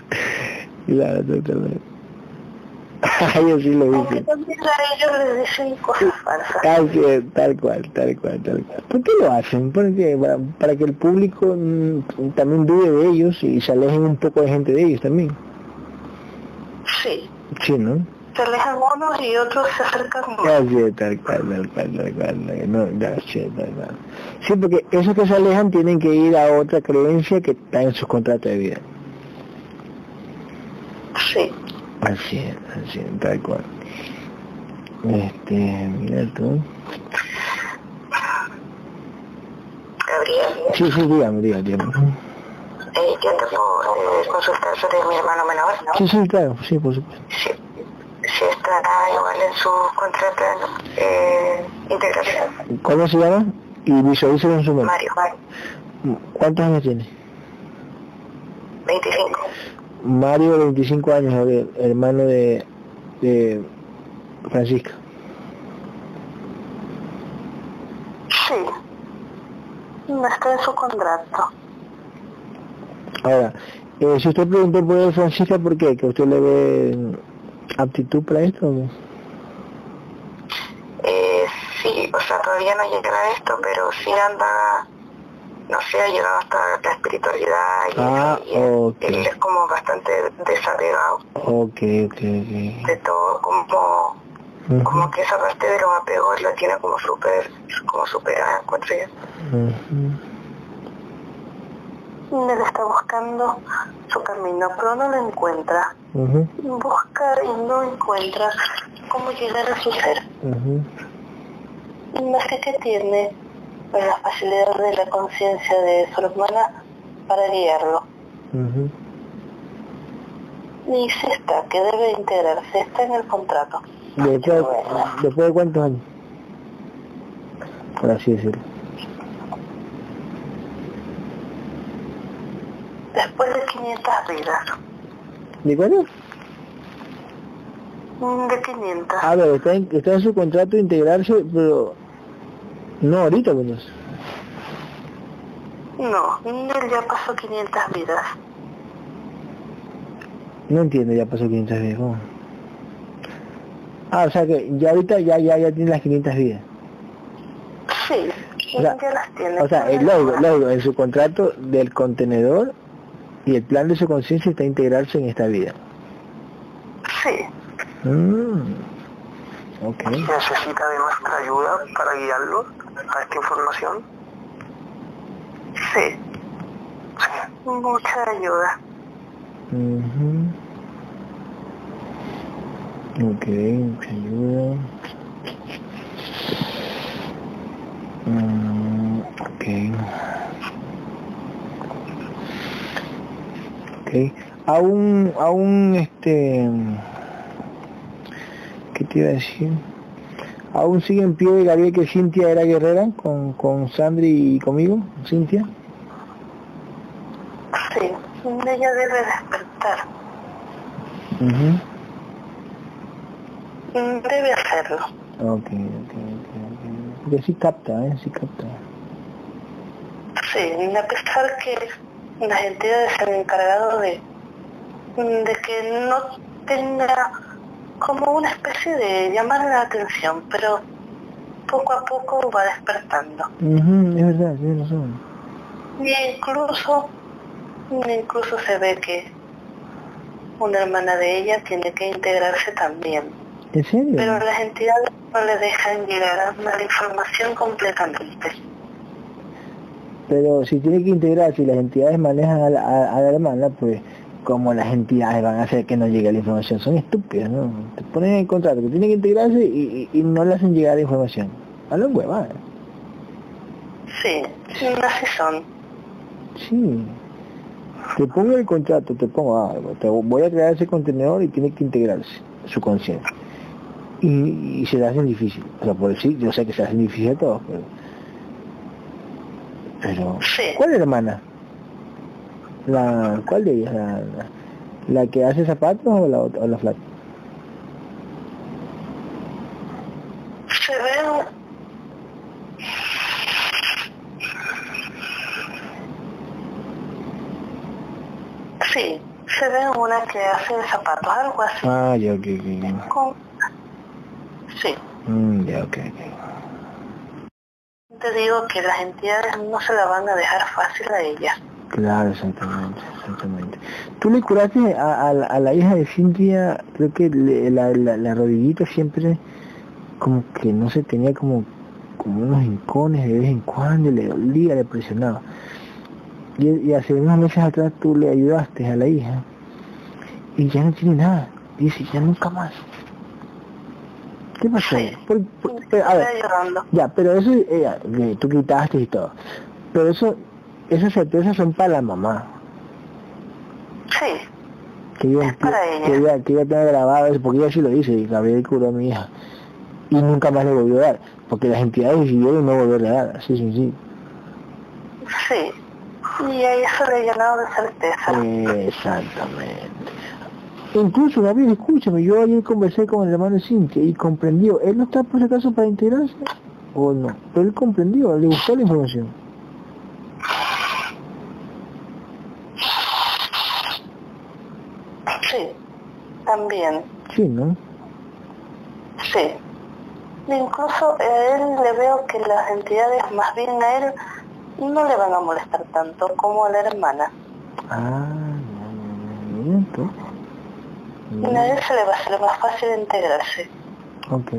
Claro, totalmente. [laughs] A ellos sí lo dicen. también a ellos les dicen cosas falsas. Tal, que- tal cual, tal cual, tal cual. ¿Por qué lo hacen? Porque para, para que el público mm, también dude de ellos y se alejen un poco de gente de ellos también. Sí. Sí, ¿no? Se alejan unos y otros se acercan más. Así tal cual, tal cual, tal cual. No, sí, tal cual. Sí, porque esos que se alejan tienen que ir a otra creencia que está en sus contratos de vida. Sí. Así es, así es, tal cual. Este, mira tú. Gabriel, Sí, sí, dígame, dígame, dígame. Eh, yo te puedo eh, consultar sobre mi hermano menor, ¿no? Sí, sí, claro, sí, por supuesto. Si, si estará igual en su contrato eh, integración. ¿Cómo se llama? Y visualícelo en su mente. Mario, ¿Cuántos años tiene? 25. Mario, 25 años, Gabriel, hermano de, de Francisca. Sí. No está en su contrato. Ahora, eh, si usted preguntó por él, Francisca, ¿por qué? ¿Que usted le ve aptitud para esto? o? Eh, sí, o sea, todavía no llegará a esto, pero sí anda, no sé, ha llegado hasta la espiritualidad y, Ah, él- él es como bastante desapegado Ok, ok, ok. de todo, como, como que esa parte de los apegos la tiene como súper, como superada, encuentro yo. ujú. Él está buscando su camino, pero no lo encuentra. Ujú, Busca y no encuentra cómo llegar a su ser. ujú. No sé qué tiene pues, la facilidad de la conciencia de su hermana para guiarlo. Ujú. Y sí está, que debe integrarse, está en el contrato. Después, después de cuántos años? Por así decirlo. Después de 500 vidas. ¿De cuántos? Mm, De 500. A ver, está en, está en su contrato de integrarse, pero no ahorita, menos. No, él ya pasó 500 vidas. No entiendo, ya pasó 500 días. ¿cómo? Ah, o sea que ya ahorita ya ya ya tiene las 500 vidas. Sí, O sea, ya las tiene. O sea, el logo, logo, en su contrato del contenedor y el plan de su conciencia está integrarse en esta vida. Sí, Mm. Ok. ¿Necesita de nuestra ayuda para guiarlo a esta información? sí. Mucha ayuda. Ujú. Ok, mucha ayuda. Mm, ok. Ok. Aún, aún este... ¿Qué te iba a decir? ¿Aún sigue en pie Gabriel que Cintia era guerrera con, con Sandri y conmigo? ¿Cintia? Sí, ella debe despertar. mhm Mm, Debe hacerlo. Ok, ok, ok. Porque sí capta, ¿eh? Sí capta. Sí, a pesar que las entidades se han encargado de de que no tenga como una especie de llamar la atención, pero poco a poco va despertando. es verdad, tiene razón. Y incluso, incluso se ve que una hermana de ella tiene que integrarse también. ¿En serio? Pero las entidades no le dejan llegar a la información completamente. Pero si tiene que integrarse y las entidades manejan a la, a la hermana, pues como las entidades van a hacer que no llegue la información. Son estúpidas, ¿no? Te ponen en contrato que tiene que integrarse y, y, no le hacen llegar la información. A los huevas. Sí, así son. Sí. Te pongo el contrato, te pongo algo, te voy a crear ese contenedor y tiene que integrarse su conciencia. Y, y, se le hacen difícil. O sea, por decir, yo sé que se hacen difícil a todos, pero... Pero... ¿Cuál hermana? La, ¿Cuál de ellas? La, la, que hace zapatos o la, o la flat? Se ve... Sí, se ve una que hace zapatos, algo así. Ah, ya, ok, ok. Con... Sí. Mm, ya, ok, ok. Te digo que las entidades no se la van a dejar fácil a ellas. Claro, exactamente, exactamente. Tú le curaste a, la hija de Cintia, creo que la, la, rodillita siempre como que no se tenía como, unos hincones de vez en cuando, le dolía, le presionaba. Y, hace unos meses atrás tú le ayudaste a la hija y ya no tiene nada. Dice, ya nunca más. ¿Qué pasó? a ver, ya, pero eso, eh, tú quitaste y todo. Pero eso esas certezas son para la mamá. Sí. Que ella, para ella. Que ella, que ella tenga grabado eso, porque ella sí lo dice, Gabriel curó a mi hija. Y nunca más le volvió a dar, porque las entidades decidieron no volverle a dar, así sí, sí. Sí, y a eso le he llenado de certeza. Exactamente. Incluso Gabriel, escúchame, yo ayer conversé con el hermano Cintia y comprendió, él no está por acaso para integrarse o no, pero él comprendió, le gustó la información. también. Sí, ¿no? Sí. Incluso a él le veo que las entidades más bien a él no le van a molestar tanto como a la hermana. Ah, no, no, no, A él se le va a hacer más fácil integrarse. Ok.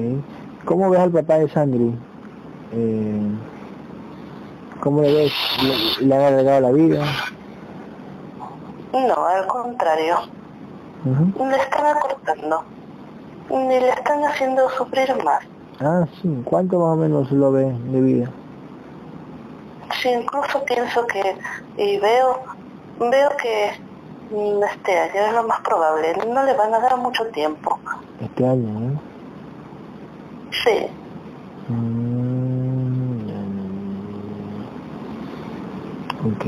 ¿Cómo ves al papá de Sandri? Eh, ¿Cómo le ves? ¿Le, ¿Le han arreglado la vida? No, al contrario le están acortando y le están haciendo sufrir más. Ah, sí. ¿Cuánto más o menos lo ve de vida? Sí, incluso pienso que, y veo, veo que este año es lo más probable, no le van a dar mucho tiempo. Este año, ¿no? Sí. Mm, ok.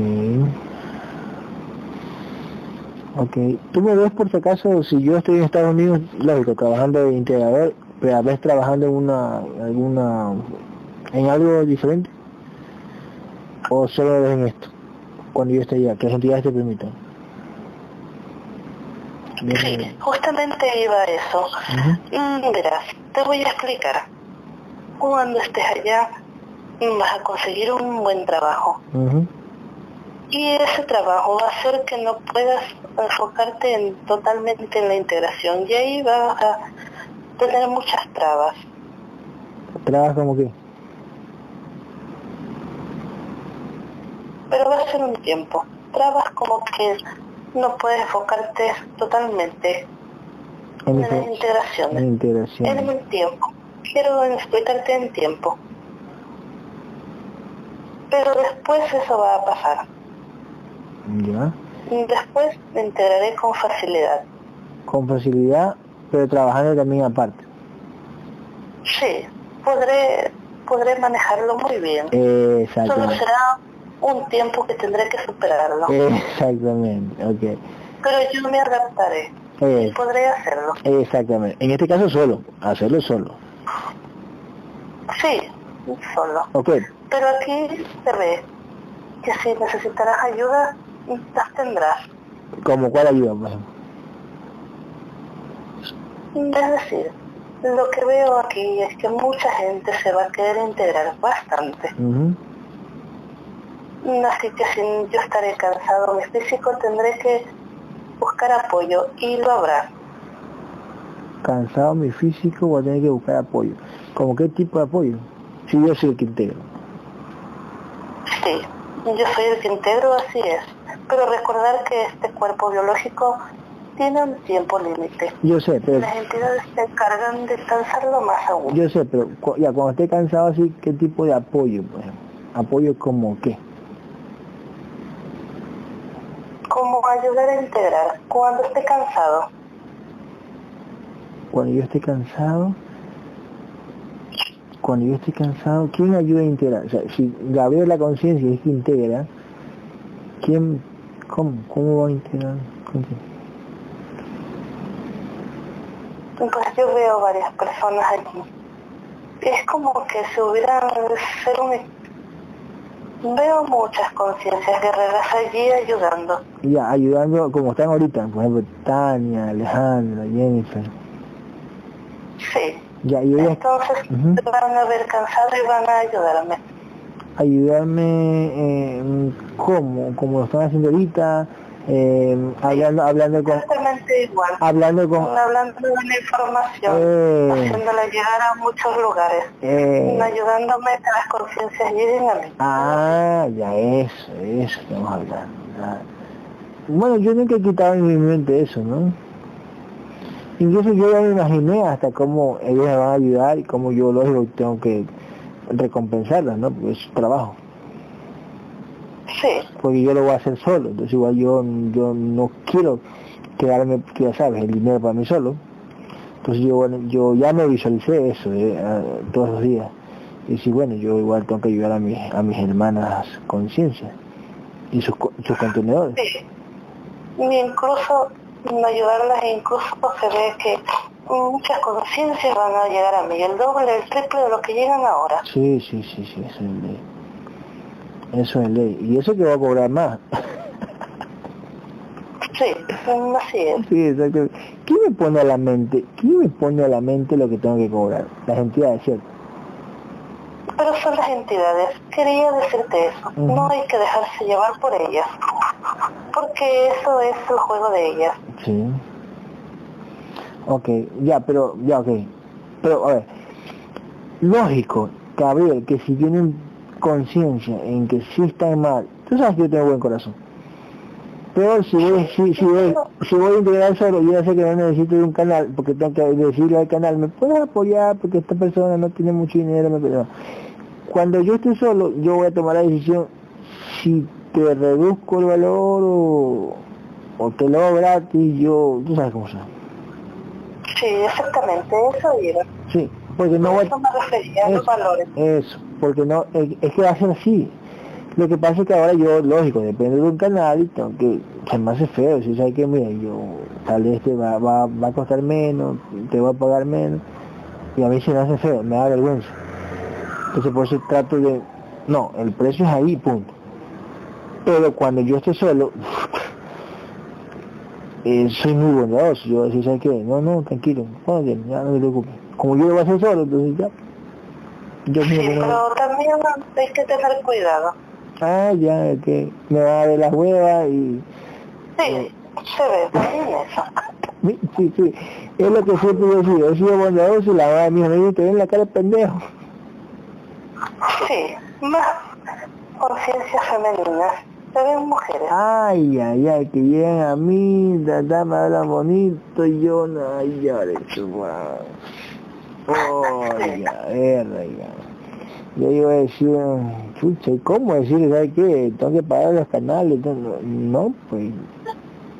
Ok, tú me ves por si acaso, si yo estoy en Estados Unidos, lógico, trabajando de integrador, pero a veces trabajando en una, alguna, en algo diferente, o solo en esto, cuando yo esté allá, que las entidades te permitan. Sí, justamente iba a eso. Uh Verás, te voy a explicar. Cuando estés allá, vas a conseguir un buen trabajo y ese trabajo va a hacer que no puedas enfocarte en, totalmente en la integración y ahí vas a tener muchas trabas. ¿Trabas como qué? Pero va a ser un tiempo. Trabas como que no puedes enfocarte totalmente en, la integración. En un tiempo. Quiero explicarte en tiempo. Pero después eso va a pasar. Ya. Después me integraré con facilidad. Con facilidad, pero trabajando también aparte. Sí, podré, podré manejarlo muy bien. Solo será un tiempo que tendré que superarlo. Exactamente, ok. Pero yo me adaptaré. y podré hacerlo. Exactamente. En este caso solo, hacerlo solo. Sí, solo. Ok. Pero aquí se ve que si necesitarás ayuda, las tendrás. ¿Como cuál ayuda, por Es decir, lo que veo aquí es que mucha gente se va a querer integrar bastante. Así que si yo estaré cansado, mi físico tendré que buscar apoyo y lo habrá. Cansado mi físico, voy a tener que buscar apoyo. ¿Cómo qué tipo de apoyo? Si yo soy el que integro. Sí, yo soy el que integro, así es. Pero recordar que este cuerpo biológico tiene un tiempo límite. Yo sé, pero... Las entidades se encargan de cansarlo más aún. Yo sé, pero ya cuando esté cansado así, ¿qué tipo de apoyo? Pues? ¿Apoyo como qué? Como ayudar a integrar cuando esté cansado. Cuando yo esté cansado, cuando yo esté cansado, ¿quién ayuda a integrar? O sea, si Gabriel la conciencia es que integra, ¿quién, cómo, cómo va a integrar? Pues yo veo varias personas aquí. Es como que se hubieran ser un... Veo muchas conciencias guerreras allí ayudando. Ya, ayudando como están ahorita, por ejemplo, Tania, Alejandra, Jennifer. Sí. Ya, y ellas, Entonces van a ver cansado y van a ayudarme. Ayudarme, eh, ¿cómo? Como lo están haciendo ahorita, eh, hablando hablando con igual. hablando con hablando de la información eh, haciéndola llegar a muchos lugares eh, ayudándome a que las conciencias lleguen a mí. Ah ya eso eso estamos hablando bueno yo nunca he quitado en mi mente eso no incluso yo ya me imaginé hasta cómo ellos me van a ayudar y cómo yo lógico tengo que recompensarlas no pues trabajo porque yo lo voy a hacer solo, entonces igual yo, yo no quiero quedarme, ya sabes, el dinero para mí solo. Entonces yo, bueno, yo ya me visualicé eso eh, todos los días. Y si bueno, yo igual tengo que ayudar a mis, a mis hermanas conciencia y sus, sus contenedores. Sí. Y incluso ayudarlas, incluso se ve que muchas conciencias van a llegar a mí, el doble, el triple de lo que llegan ahora. Sí, sí, sí, sí, es eso es ley. Y eso que va a cobrar más. Sí, así es. Sí, exacto. ¿Quién me pone a la mente? ¿Quién me pone a la mente lo que tengo que cobrar? Las entidades, ¿cierto? Pero son las entidades. Quería decirte eso. No hay que dejarse llevar por ellas. Porque eso es el juego de ellas. Sí. Ok, ya, pero, ya, ok. Pero, a ver, lógico, Gabriel, que si tienen conciencia en que sí está mal, tú sabes que yo tengo buen corazón. Pero si voy, si, si, voy, si voy a integrar solo, yo ya sé que no necesito de un canal, porque tengo que decirle al canal, ¿me puedes apoyar? Porque esta persona no tiene mucho dinero, me Cuando yo estoy solo, yo voy a tomar la decisión si te reduzco el valor o, o te lo hago gratis, yo, tú sabes cómo son. Sí, exactamente, eso era. Sí, porque no voy a... los valores. Eso, porque no, es, que ser así. Lo que pasa es que ahora yo, lógico, depende de un canal y tengo que, se me hace feo, si sabes que mira, yo, tal vez te va, va, va a costar menos, te va a pagar menos, y a mí se me hace feo, me da vergüenza. Entonces por eso trato de, no, el precio es ahí, punto. Pero cuando yo estoy solo, [laughs] eh, soy muy bondadoso, yo decir, ¿sabes qué? No, no, tranquilo, ya no te preocupes como yo lo voy a hacer solo, entonces ya. Yo sí, pero también hay que tener cuidado. Ah, ya, que me va a ver las huevas y... Sí, eh, se ve también eso. Sí, sí, es lo que siempre yo he he sido bondadoso y la verdad mi amigo te ven la cara de pendejo. Sí, más conciencia femenina, se ven mujeres. Ay, ay, ay, que llegan a mí, da, me hablan bonito y yo, no, ay, ya. Oiga, verga. Yo iba a decir, chucha, ¿y cómo decir, sabes qué? Tengo que pagar los canales. No, pues.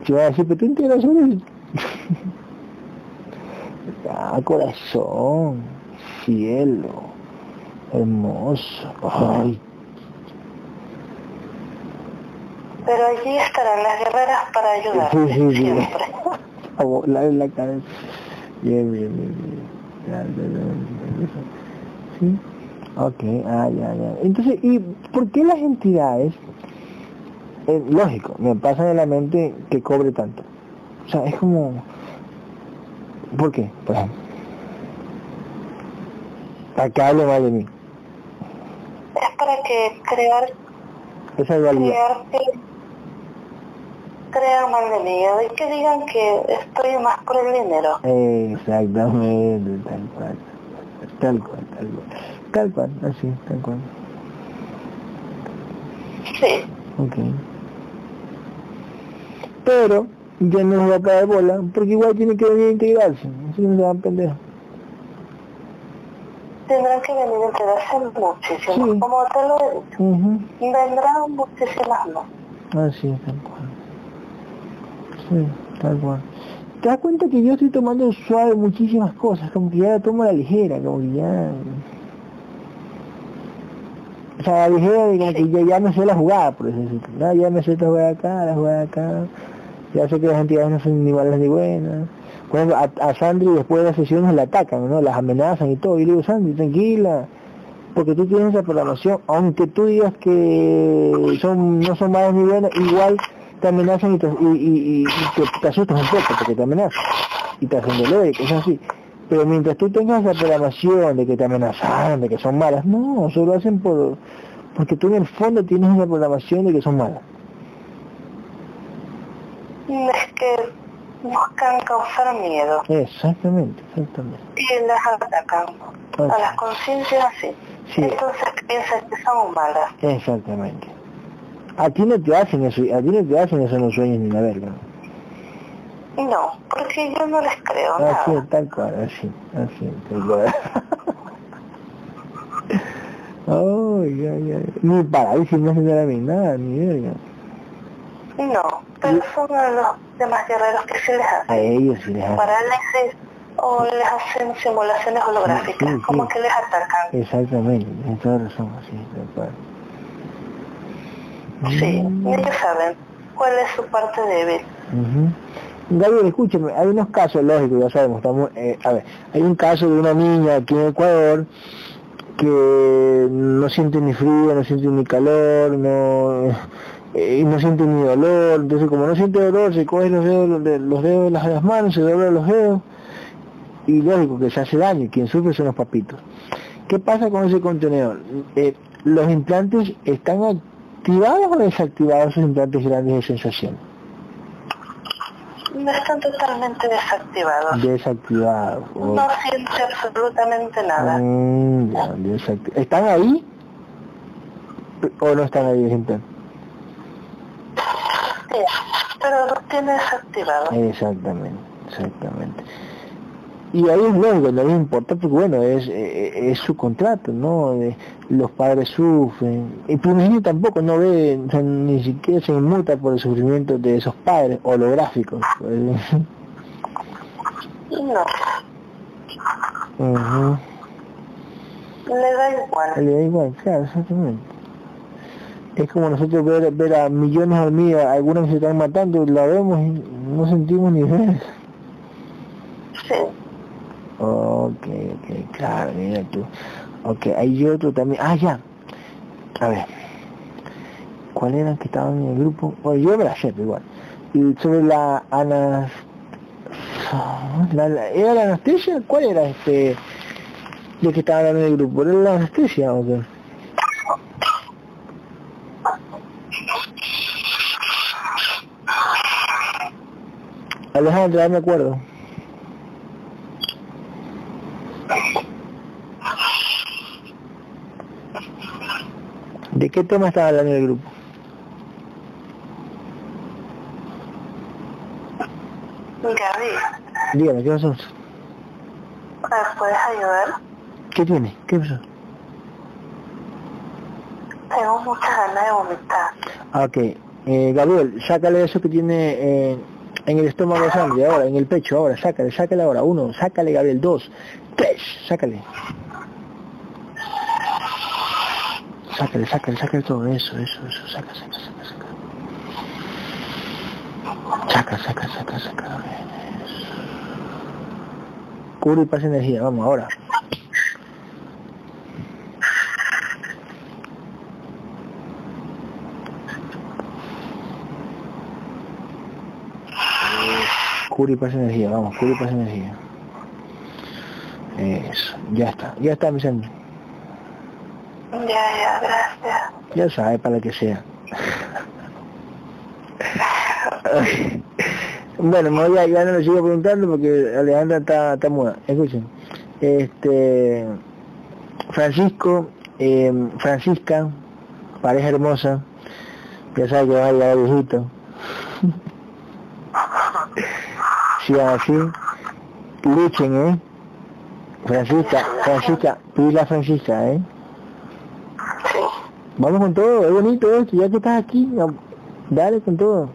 Yo iba a decir, pero tú integras [laughs] ah, corazón, cielo, hermoso. Ay. Pero allí estarán las guerreras para ayudar. Sí, sí, sí. Siempre. [laughs] la, la cabeza. Bien, bien, bien, bien. ¿Sí? Ok, ah, ya, ya. Entonces, ¿y por qué las entidades, eh, lógico, me pasan en la mente que cobre tanto? O sea, es como, ¿Por qué? Por ejemplo. Para que hable mal de mí. Es para que crear, Esa dualidad. Crean mal de mí, y que digan que estoy más por el dinero. Exactamente, tal cual. Tal cual, tal cual. Tal cual, así, tal cual. Sí, Ok. Pero ya no se va a caer bola, porque igual tiene que venir a integrarse. Así no se va a pendejo. tendrán que venir a enterarse muchísimo. Sí. Como te lo he dicho, Ujú. vendrán muchísimas más. Así es, tal cual. Tal cual. ¿Te das cuenta que yo estoy tomando suave muchísimas cosas? Como que ya la tomo a la ligera, como que ya... O sea, la ligera de que ya, ya me sé la jugada, por eso decirlo. Ya, me sé esta jugada acá, la jugada acá. Ya sé que las entidades no son ni malas ni buenas. Por a, a Sandri después de las sesiones la atacan, ¿no? Las amenazan y todo. Y le digo, Sandri, tranquila, porque tú tienes esa programación, aunque tú digas que son no son malas ni buenas, igual te amenazan y te, y, y, y te, te asustas un poco porque te amenazan y te hacen dolor y cosas así. Pero mientras tú tengas esa programación de que te amenazaron, de que son malas, no, solo lo hacen por porque tú en el fondo tienes una programación de que son malas. Es que buscan causar miedo Exactamente, exactamente. y las atacan. A las conciencias así. Sí, Entonces piensan que son malas. exactamente. A ti no te hacen eso, a ti no te hacen eso en los sueños ni la verga. No, porque yo no les creo Así nada. es, tal cual, así, así, tal cual. [laughs] Ay, ay, ay. Ni parálisis no hacen a mí nada, ni verga. No, pero son a los demás guerreros que se les A hace ellos sí les hacen. parálisis o les hacen simulaciones holográficas, Sí, sí. como que les atacan. Exactamente, tienes toda razón, así, tal cual. Sí, Mm, ellos saben cuál es su parte débil. Gabriel, escúchame, hay unos casos lógicos, ya sabemos, estamos, eh, a ver, hay un caso de una niña aquí en Ecuador que no siente ni frío, no siente ni calor, no, eh, no siente ni dolor, entonces como no siente dolor, se coge los dedos de, los dedos de las, de las manos, se dobla los dedos, y lógico que se hace daño, quien sufre son los papitos. ¿Qué pasa con ese contenedor? Eh, ¿Los implantes están activados o desactivados esos implantes grandes de sensación? No están totalmente desactivados. Desactivados. No siente absolutamente nada. Mm, ya, ¿Están ahí? ¿O no están ahí implantes? Sí, pero los tiene desactivados. Exactamente, exactamente. Y ahí es lógico, no les importa porque bueno, es, eh, es su contrato, ¿no? Eh, los padres sufren. Y Primigenio tampoco no ve, o sea, ni siquiera se inmuta por el sufrimiento de esos padres holográficos. pues. No, le da igual. Le da igual, claro, exactamente. Es como nosotros ver, ver a millones de hormigas, algunas que se están matando, la vemos y no sentimos ni ver. Sí, Ok, ok, claro, mira tú. Ok, hay otro también. Ah, ya. A ver. ¿Cuál eran que estaban en el grupo? Bueno, yo me la sé, igual. Y sobre la la- ¿Era la anestesia? ¿Cuál era este? De que hablando en el grupo. ¿Era la anestesia o qué? Alejandra, me acuerdo. ¿De qué tema estaba hablando en el grupo? Gaby, Dígame, ¿qué pasó? ¿me puedes ayudar? ¿Qué tiene? ¿Qué pasó? Tengo muchas ganas de vomitar. Ah, ok. Eh, Gabriel, sácale eso que tiene eh, en el estómago de sangre, ahora, en el pecho, ahora, sácale, sácale ahora. Uno, sácale, Gabriel. Dos, tres, sácale. Sácale, sácale, sácale todo. Eso, eso, eso. Saca, saca, saca, saca. Saca, saca, saca, saca. Cubre y pasa energía. Vamos, ahora. Cubre y pasa energía. Vamos, cubre y pasa energía. Eso, ya está, ya está, mi sangre. Ya, ya, gracias. Ya sabe para que sea. bueno, ya, ya no lo sigo preguntando porque Alejandra está, está muda. Escuchen. Este, Francisco, eh, Francisca, pareja hermosa, ya sabe que va a llegar viejito. si así, luchen, ¿eh? Francisca, Francisca, pila Francisca, ¿eh? Vamos con todo, es bonito esto, ya que estás aquí, dale con todo.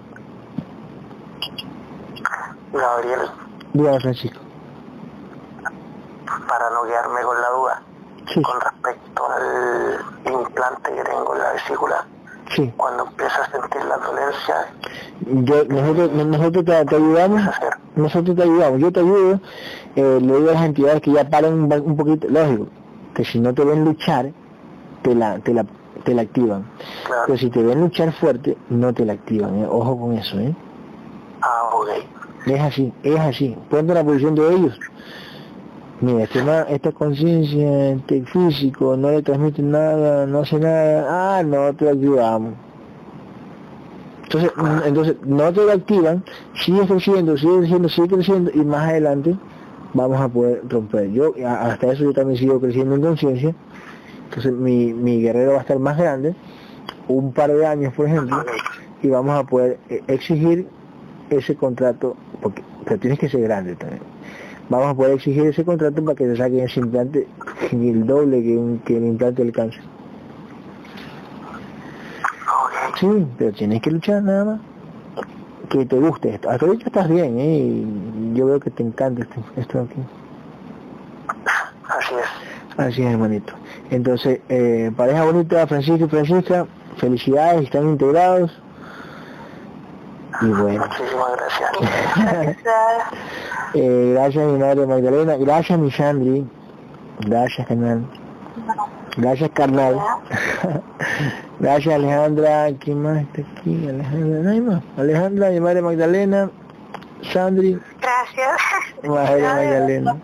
Gabriel. Dígame, Francisco. Para no quedarme con la duda, con respecto al implante que tengo en la vesícula, sí. cuando empieza a sentir la dolencia, yo, nosotros, nosotros te, ayudamos, nosotros te ayudamos, yo te ayudo, eh, le digo a las entidades que ya paren un, un poquito, lógico, que si no te ven luchar, te la, te la te la activan. Pero si te ven luchar fuerte, no te la activan, ¿eh? ojo con eso, ¿eh? Ah, ok. Es así, es así. Ponte la posición de ellos. Mira, esta, esta conciencia, este físico, no le transmite nada, no hace nada, ah, no, te la activamos. Entonces, entonces no te la activan, sigue creciendo, sigue creciendo, sigue creciendo y más adelante vamos a poder romper. Yo, hasta eso yo también sigo creciendo en conciencia entonces mi, mi guerrero va a estar más grande, un par de años por ejemplo, y vamos a poder eh, exigir ese contrato, porque pero tienes que ser grande también. Vamos a poder exigir ese contrato para que se saquen ese implante ni el doble que, un, que el implante del cáncer. Sí, pero tienes que luchar nada más. Que te guste esto. Hasta ahorita estás bien, ¿eh? Yo veo que te encanta esto, esto aquí. Así es. Así es, hermanito. Entonces, eh, pareja bonita, Francisco y Francisca, felicidades, están integrados. Y bueno. Muchísimas gracias. [laughs] eh, gracias mi madre Magdalena, gracias mi Sandri, gracias canal. Gracias carnal. [laughs] gracias Alejandra, ¿quién más está aquí? Alejandra, no hay más. Alejandra, mi madre Magdalena, Sandri. Gracias. Magdalena.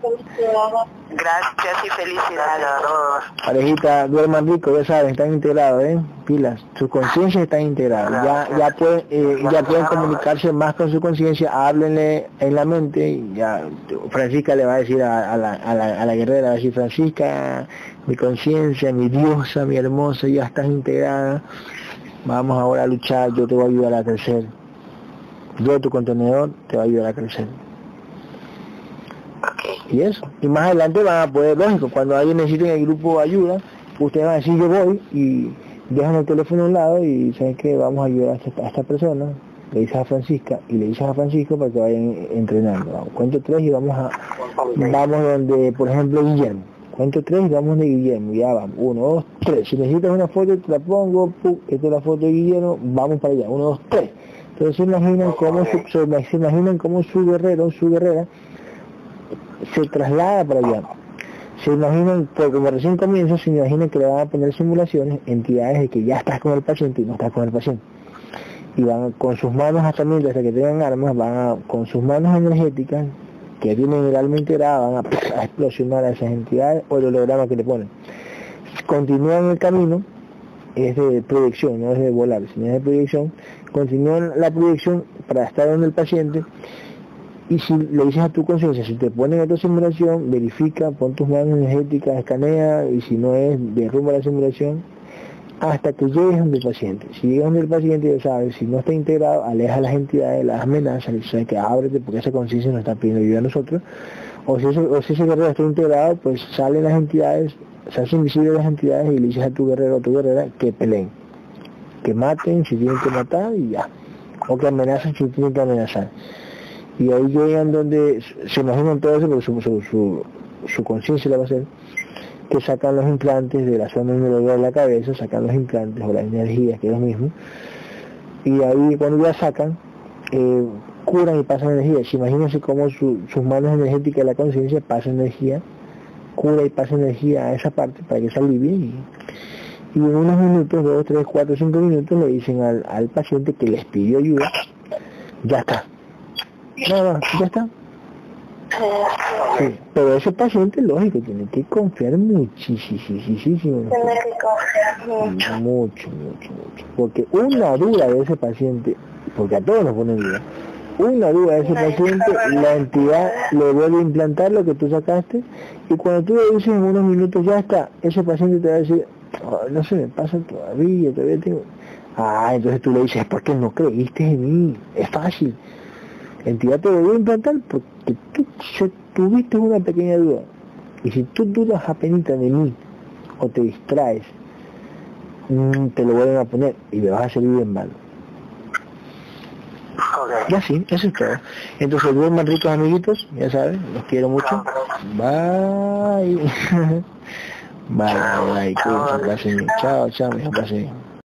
Gracias y felicidades a todos. Parejita, duerman rico, ya saben, están integrados, ¿eh? Pilas, su conciencia está integrada. Ya, ya, pueden, eh, ya pueden comunicarse más con su conciencia, háblenle en la mente. Ya, Francisca le va a decir a, la, a, la, a la guerrera, va a decir, Francisca, mi conciencia, mi diosa, mi hermosa, ya estás integrada. Vamos ahora a luchar, yo te voy a ayudar a crecer. Yo, tu contenedor, te voy a ayudar a crecer. Y eso. Y más adelante van a poder, lógico, cuando alguien necesite el grupo ayuda, ustedes van a decir yo voy y dejan el teléfono a un lado y saben que vamos a ayudar a esta, persona, le dices a Francisca y le dices a Francisco para que vayan entrenando. cuento tres y vamos a vamos donde, por ejemplo, Guillermo. Cuento tres y vamos de Guillermo, ya vamos. Uno, dos, tres. Si necesitas una foto, te la pongo, esta es la foto de Guillermo, vamos para allá. Uno, dos, tres. Entonces se imaginan cómo su, se imaginan cómo su guerrero, su guerrera, se traslada para allá. Se imaginan, porque como recién comienza, se imaginan que le van a poner simulaciones, entidades de que ya estás con el paciente y no estás con el paciente. Y van con sus manos hasta hasta que tengan armas, van a, con sus manos energéticas, que tienen realmente integrada, van a, explosionar a esas entidades o el holograma que le ponen. Continúan el camino, es de proyección, no es de volar, sino es de proyección, continúan la proyección para estar donde el paciente y si le dices a tu conciencia, si te ponen esta simulación, verifica, pon tus manos energéticas, escanea y si no es, derrumba la simulación hasta que llegues donde el paciente. Si llegas donde el paciente, ya sabes, si no está integrado, aleja a las entidades, las amenazas, le dices que ábrete porque esa conciencia nos está pidiendo ayuda a nosotros. O si, ese, o si ese guerrero está integrado, pues salen las entidades, se hacen visibles las entidades y le dices a tu guerrero o a tu guerrera que peleen. Que maten si tienen que matar y ya. O que amenacen si tienen que amenazar y ahí llegan donde se imaginan todo eso, porque su, su, su, conciencia la va a hacer, que sacan los implantes de la zona de la cabeza, sacan los implantes o la energía, que es lo mismo, y ahí cuando ya sacan, eh, curan y pasan energía. Imagínense cómo sus manos energéticas de la conciencia pasan energía, cura y pasa energía a esa parte para que se alivie y, en unos minutos, dos, tres, cuatro, cinco minutos le dicen al paciente que les pidió ayuda, ya está, no, no, ya está. Sí, pero ese paciente, lógico, tiene que confiar muchísimo. Tiene que confiar mucho. Mucho, mucho, mucho. Porque una duda de ese paciente, porque a todos nos ponen duda, una duda de ese paciente, la entidad le vuelve a implantar lo que tú sacaste y cuando tú le dices en unos minutos ya está, ese paciente te va a decir, no se me pasa todavía, todavía tengo... Ah, entonces tú le dices, ¿por qué no creíste en mí? Es fácil. Entidad te volvió a implantar porque tú tuviste una pequeña duda. Y si tú dudas apenas de mí o te distraes, mm, te lo vuelven a poner y le vas a salir bien mal. Ok. Y así, eso es todo. Entonces, duerman ricos amiguitos, ya saben, los quiero mucho. Bye. [laughs] bye, bye. Chao, chao, me pásenme.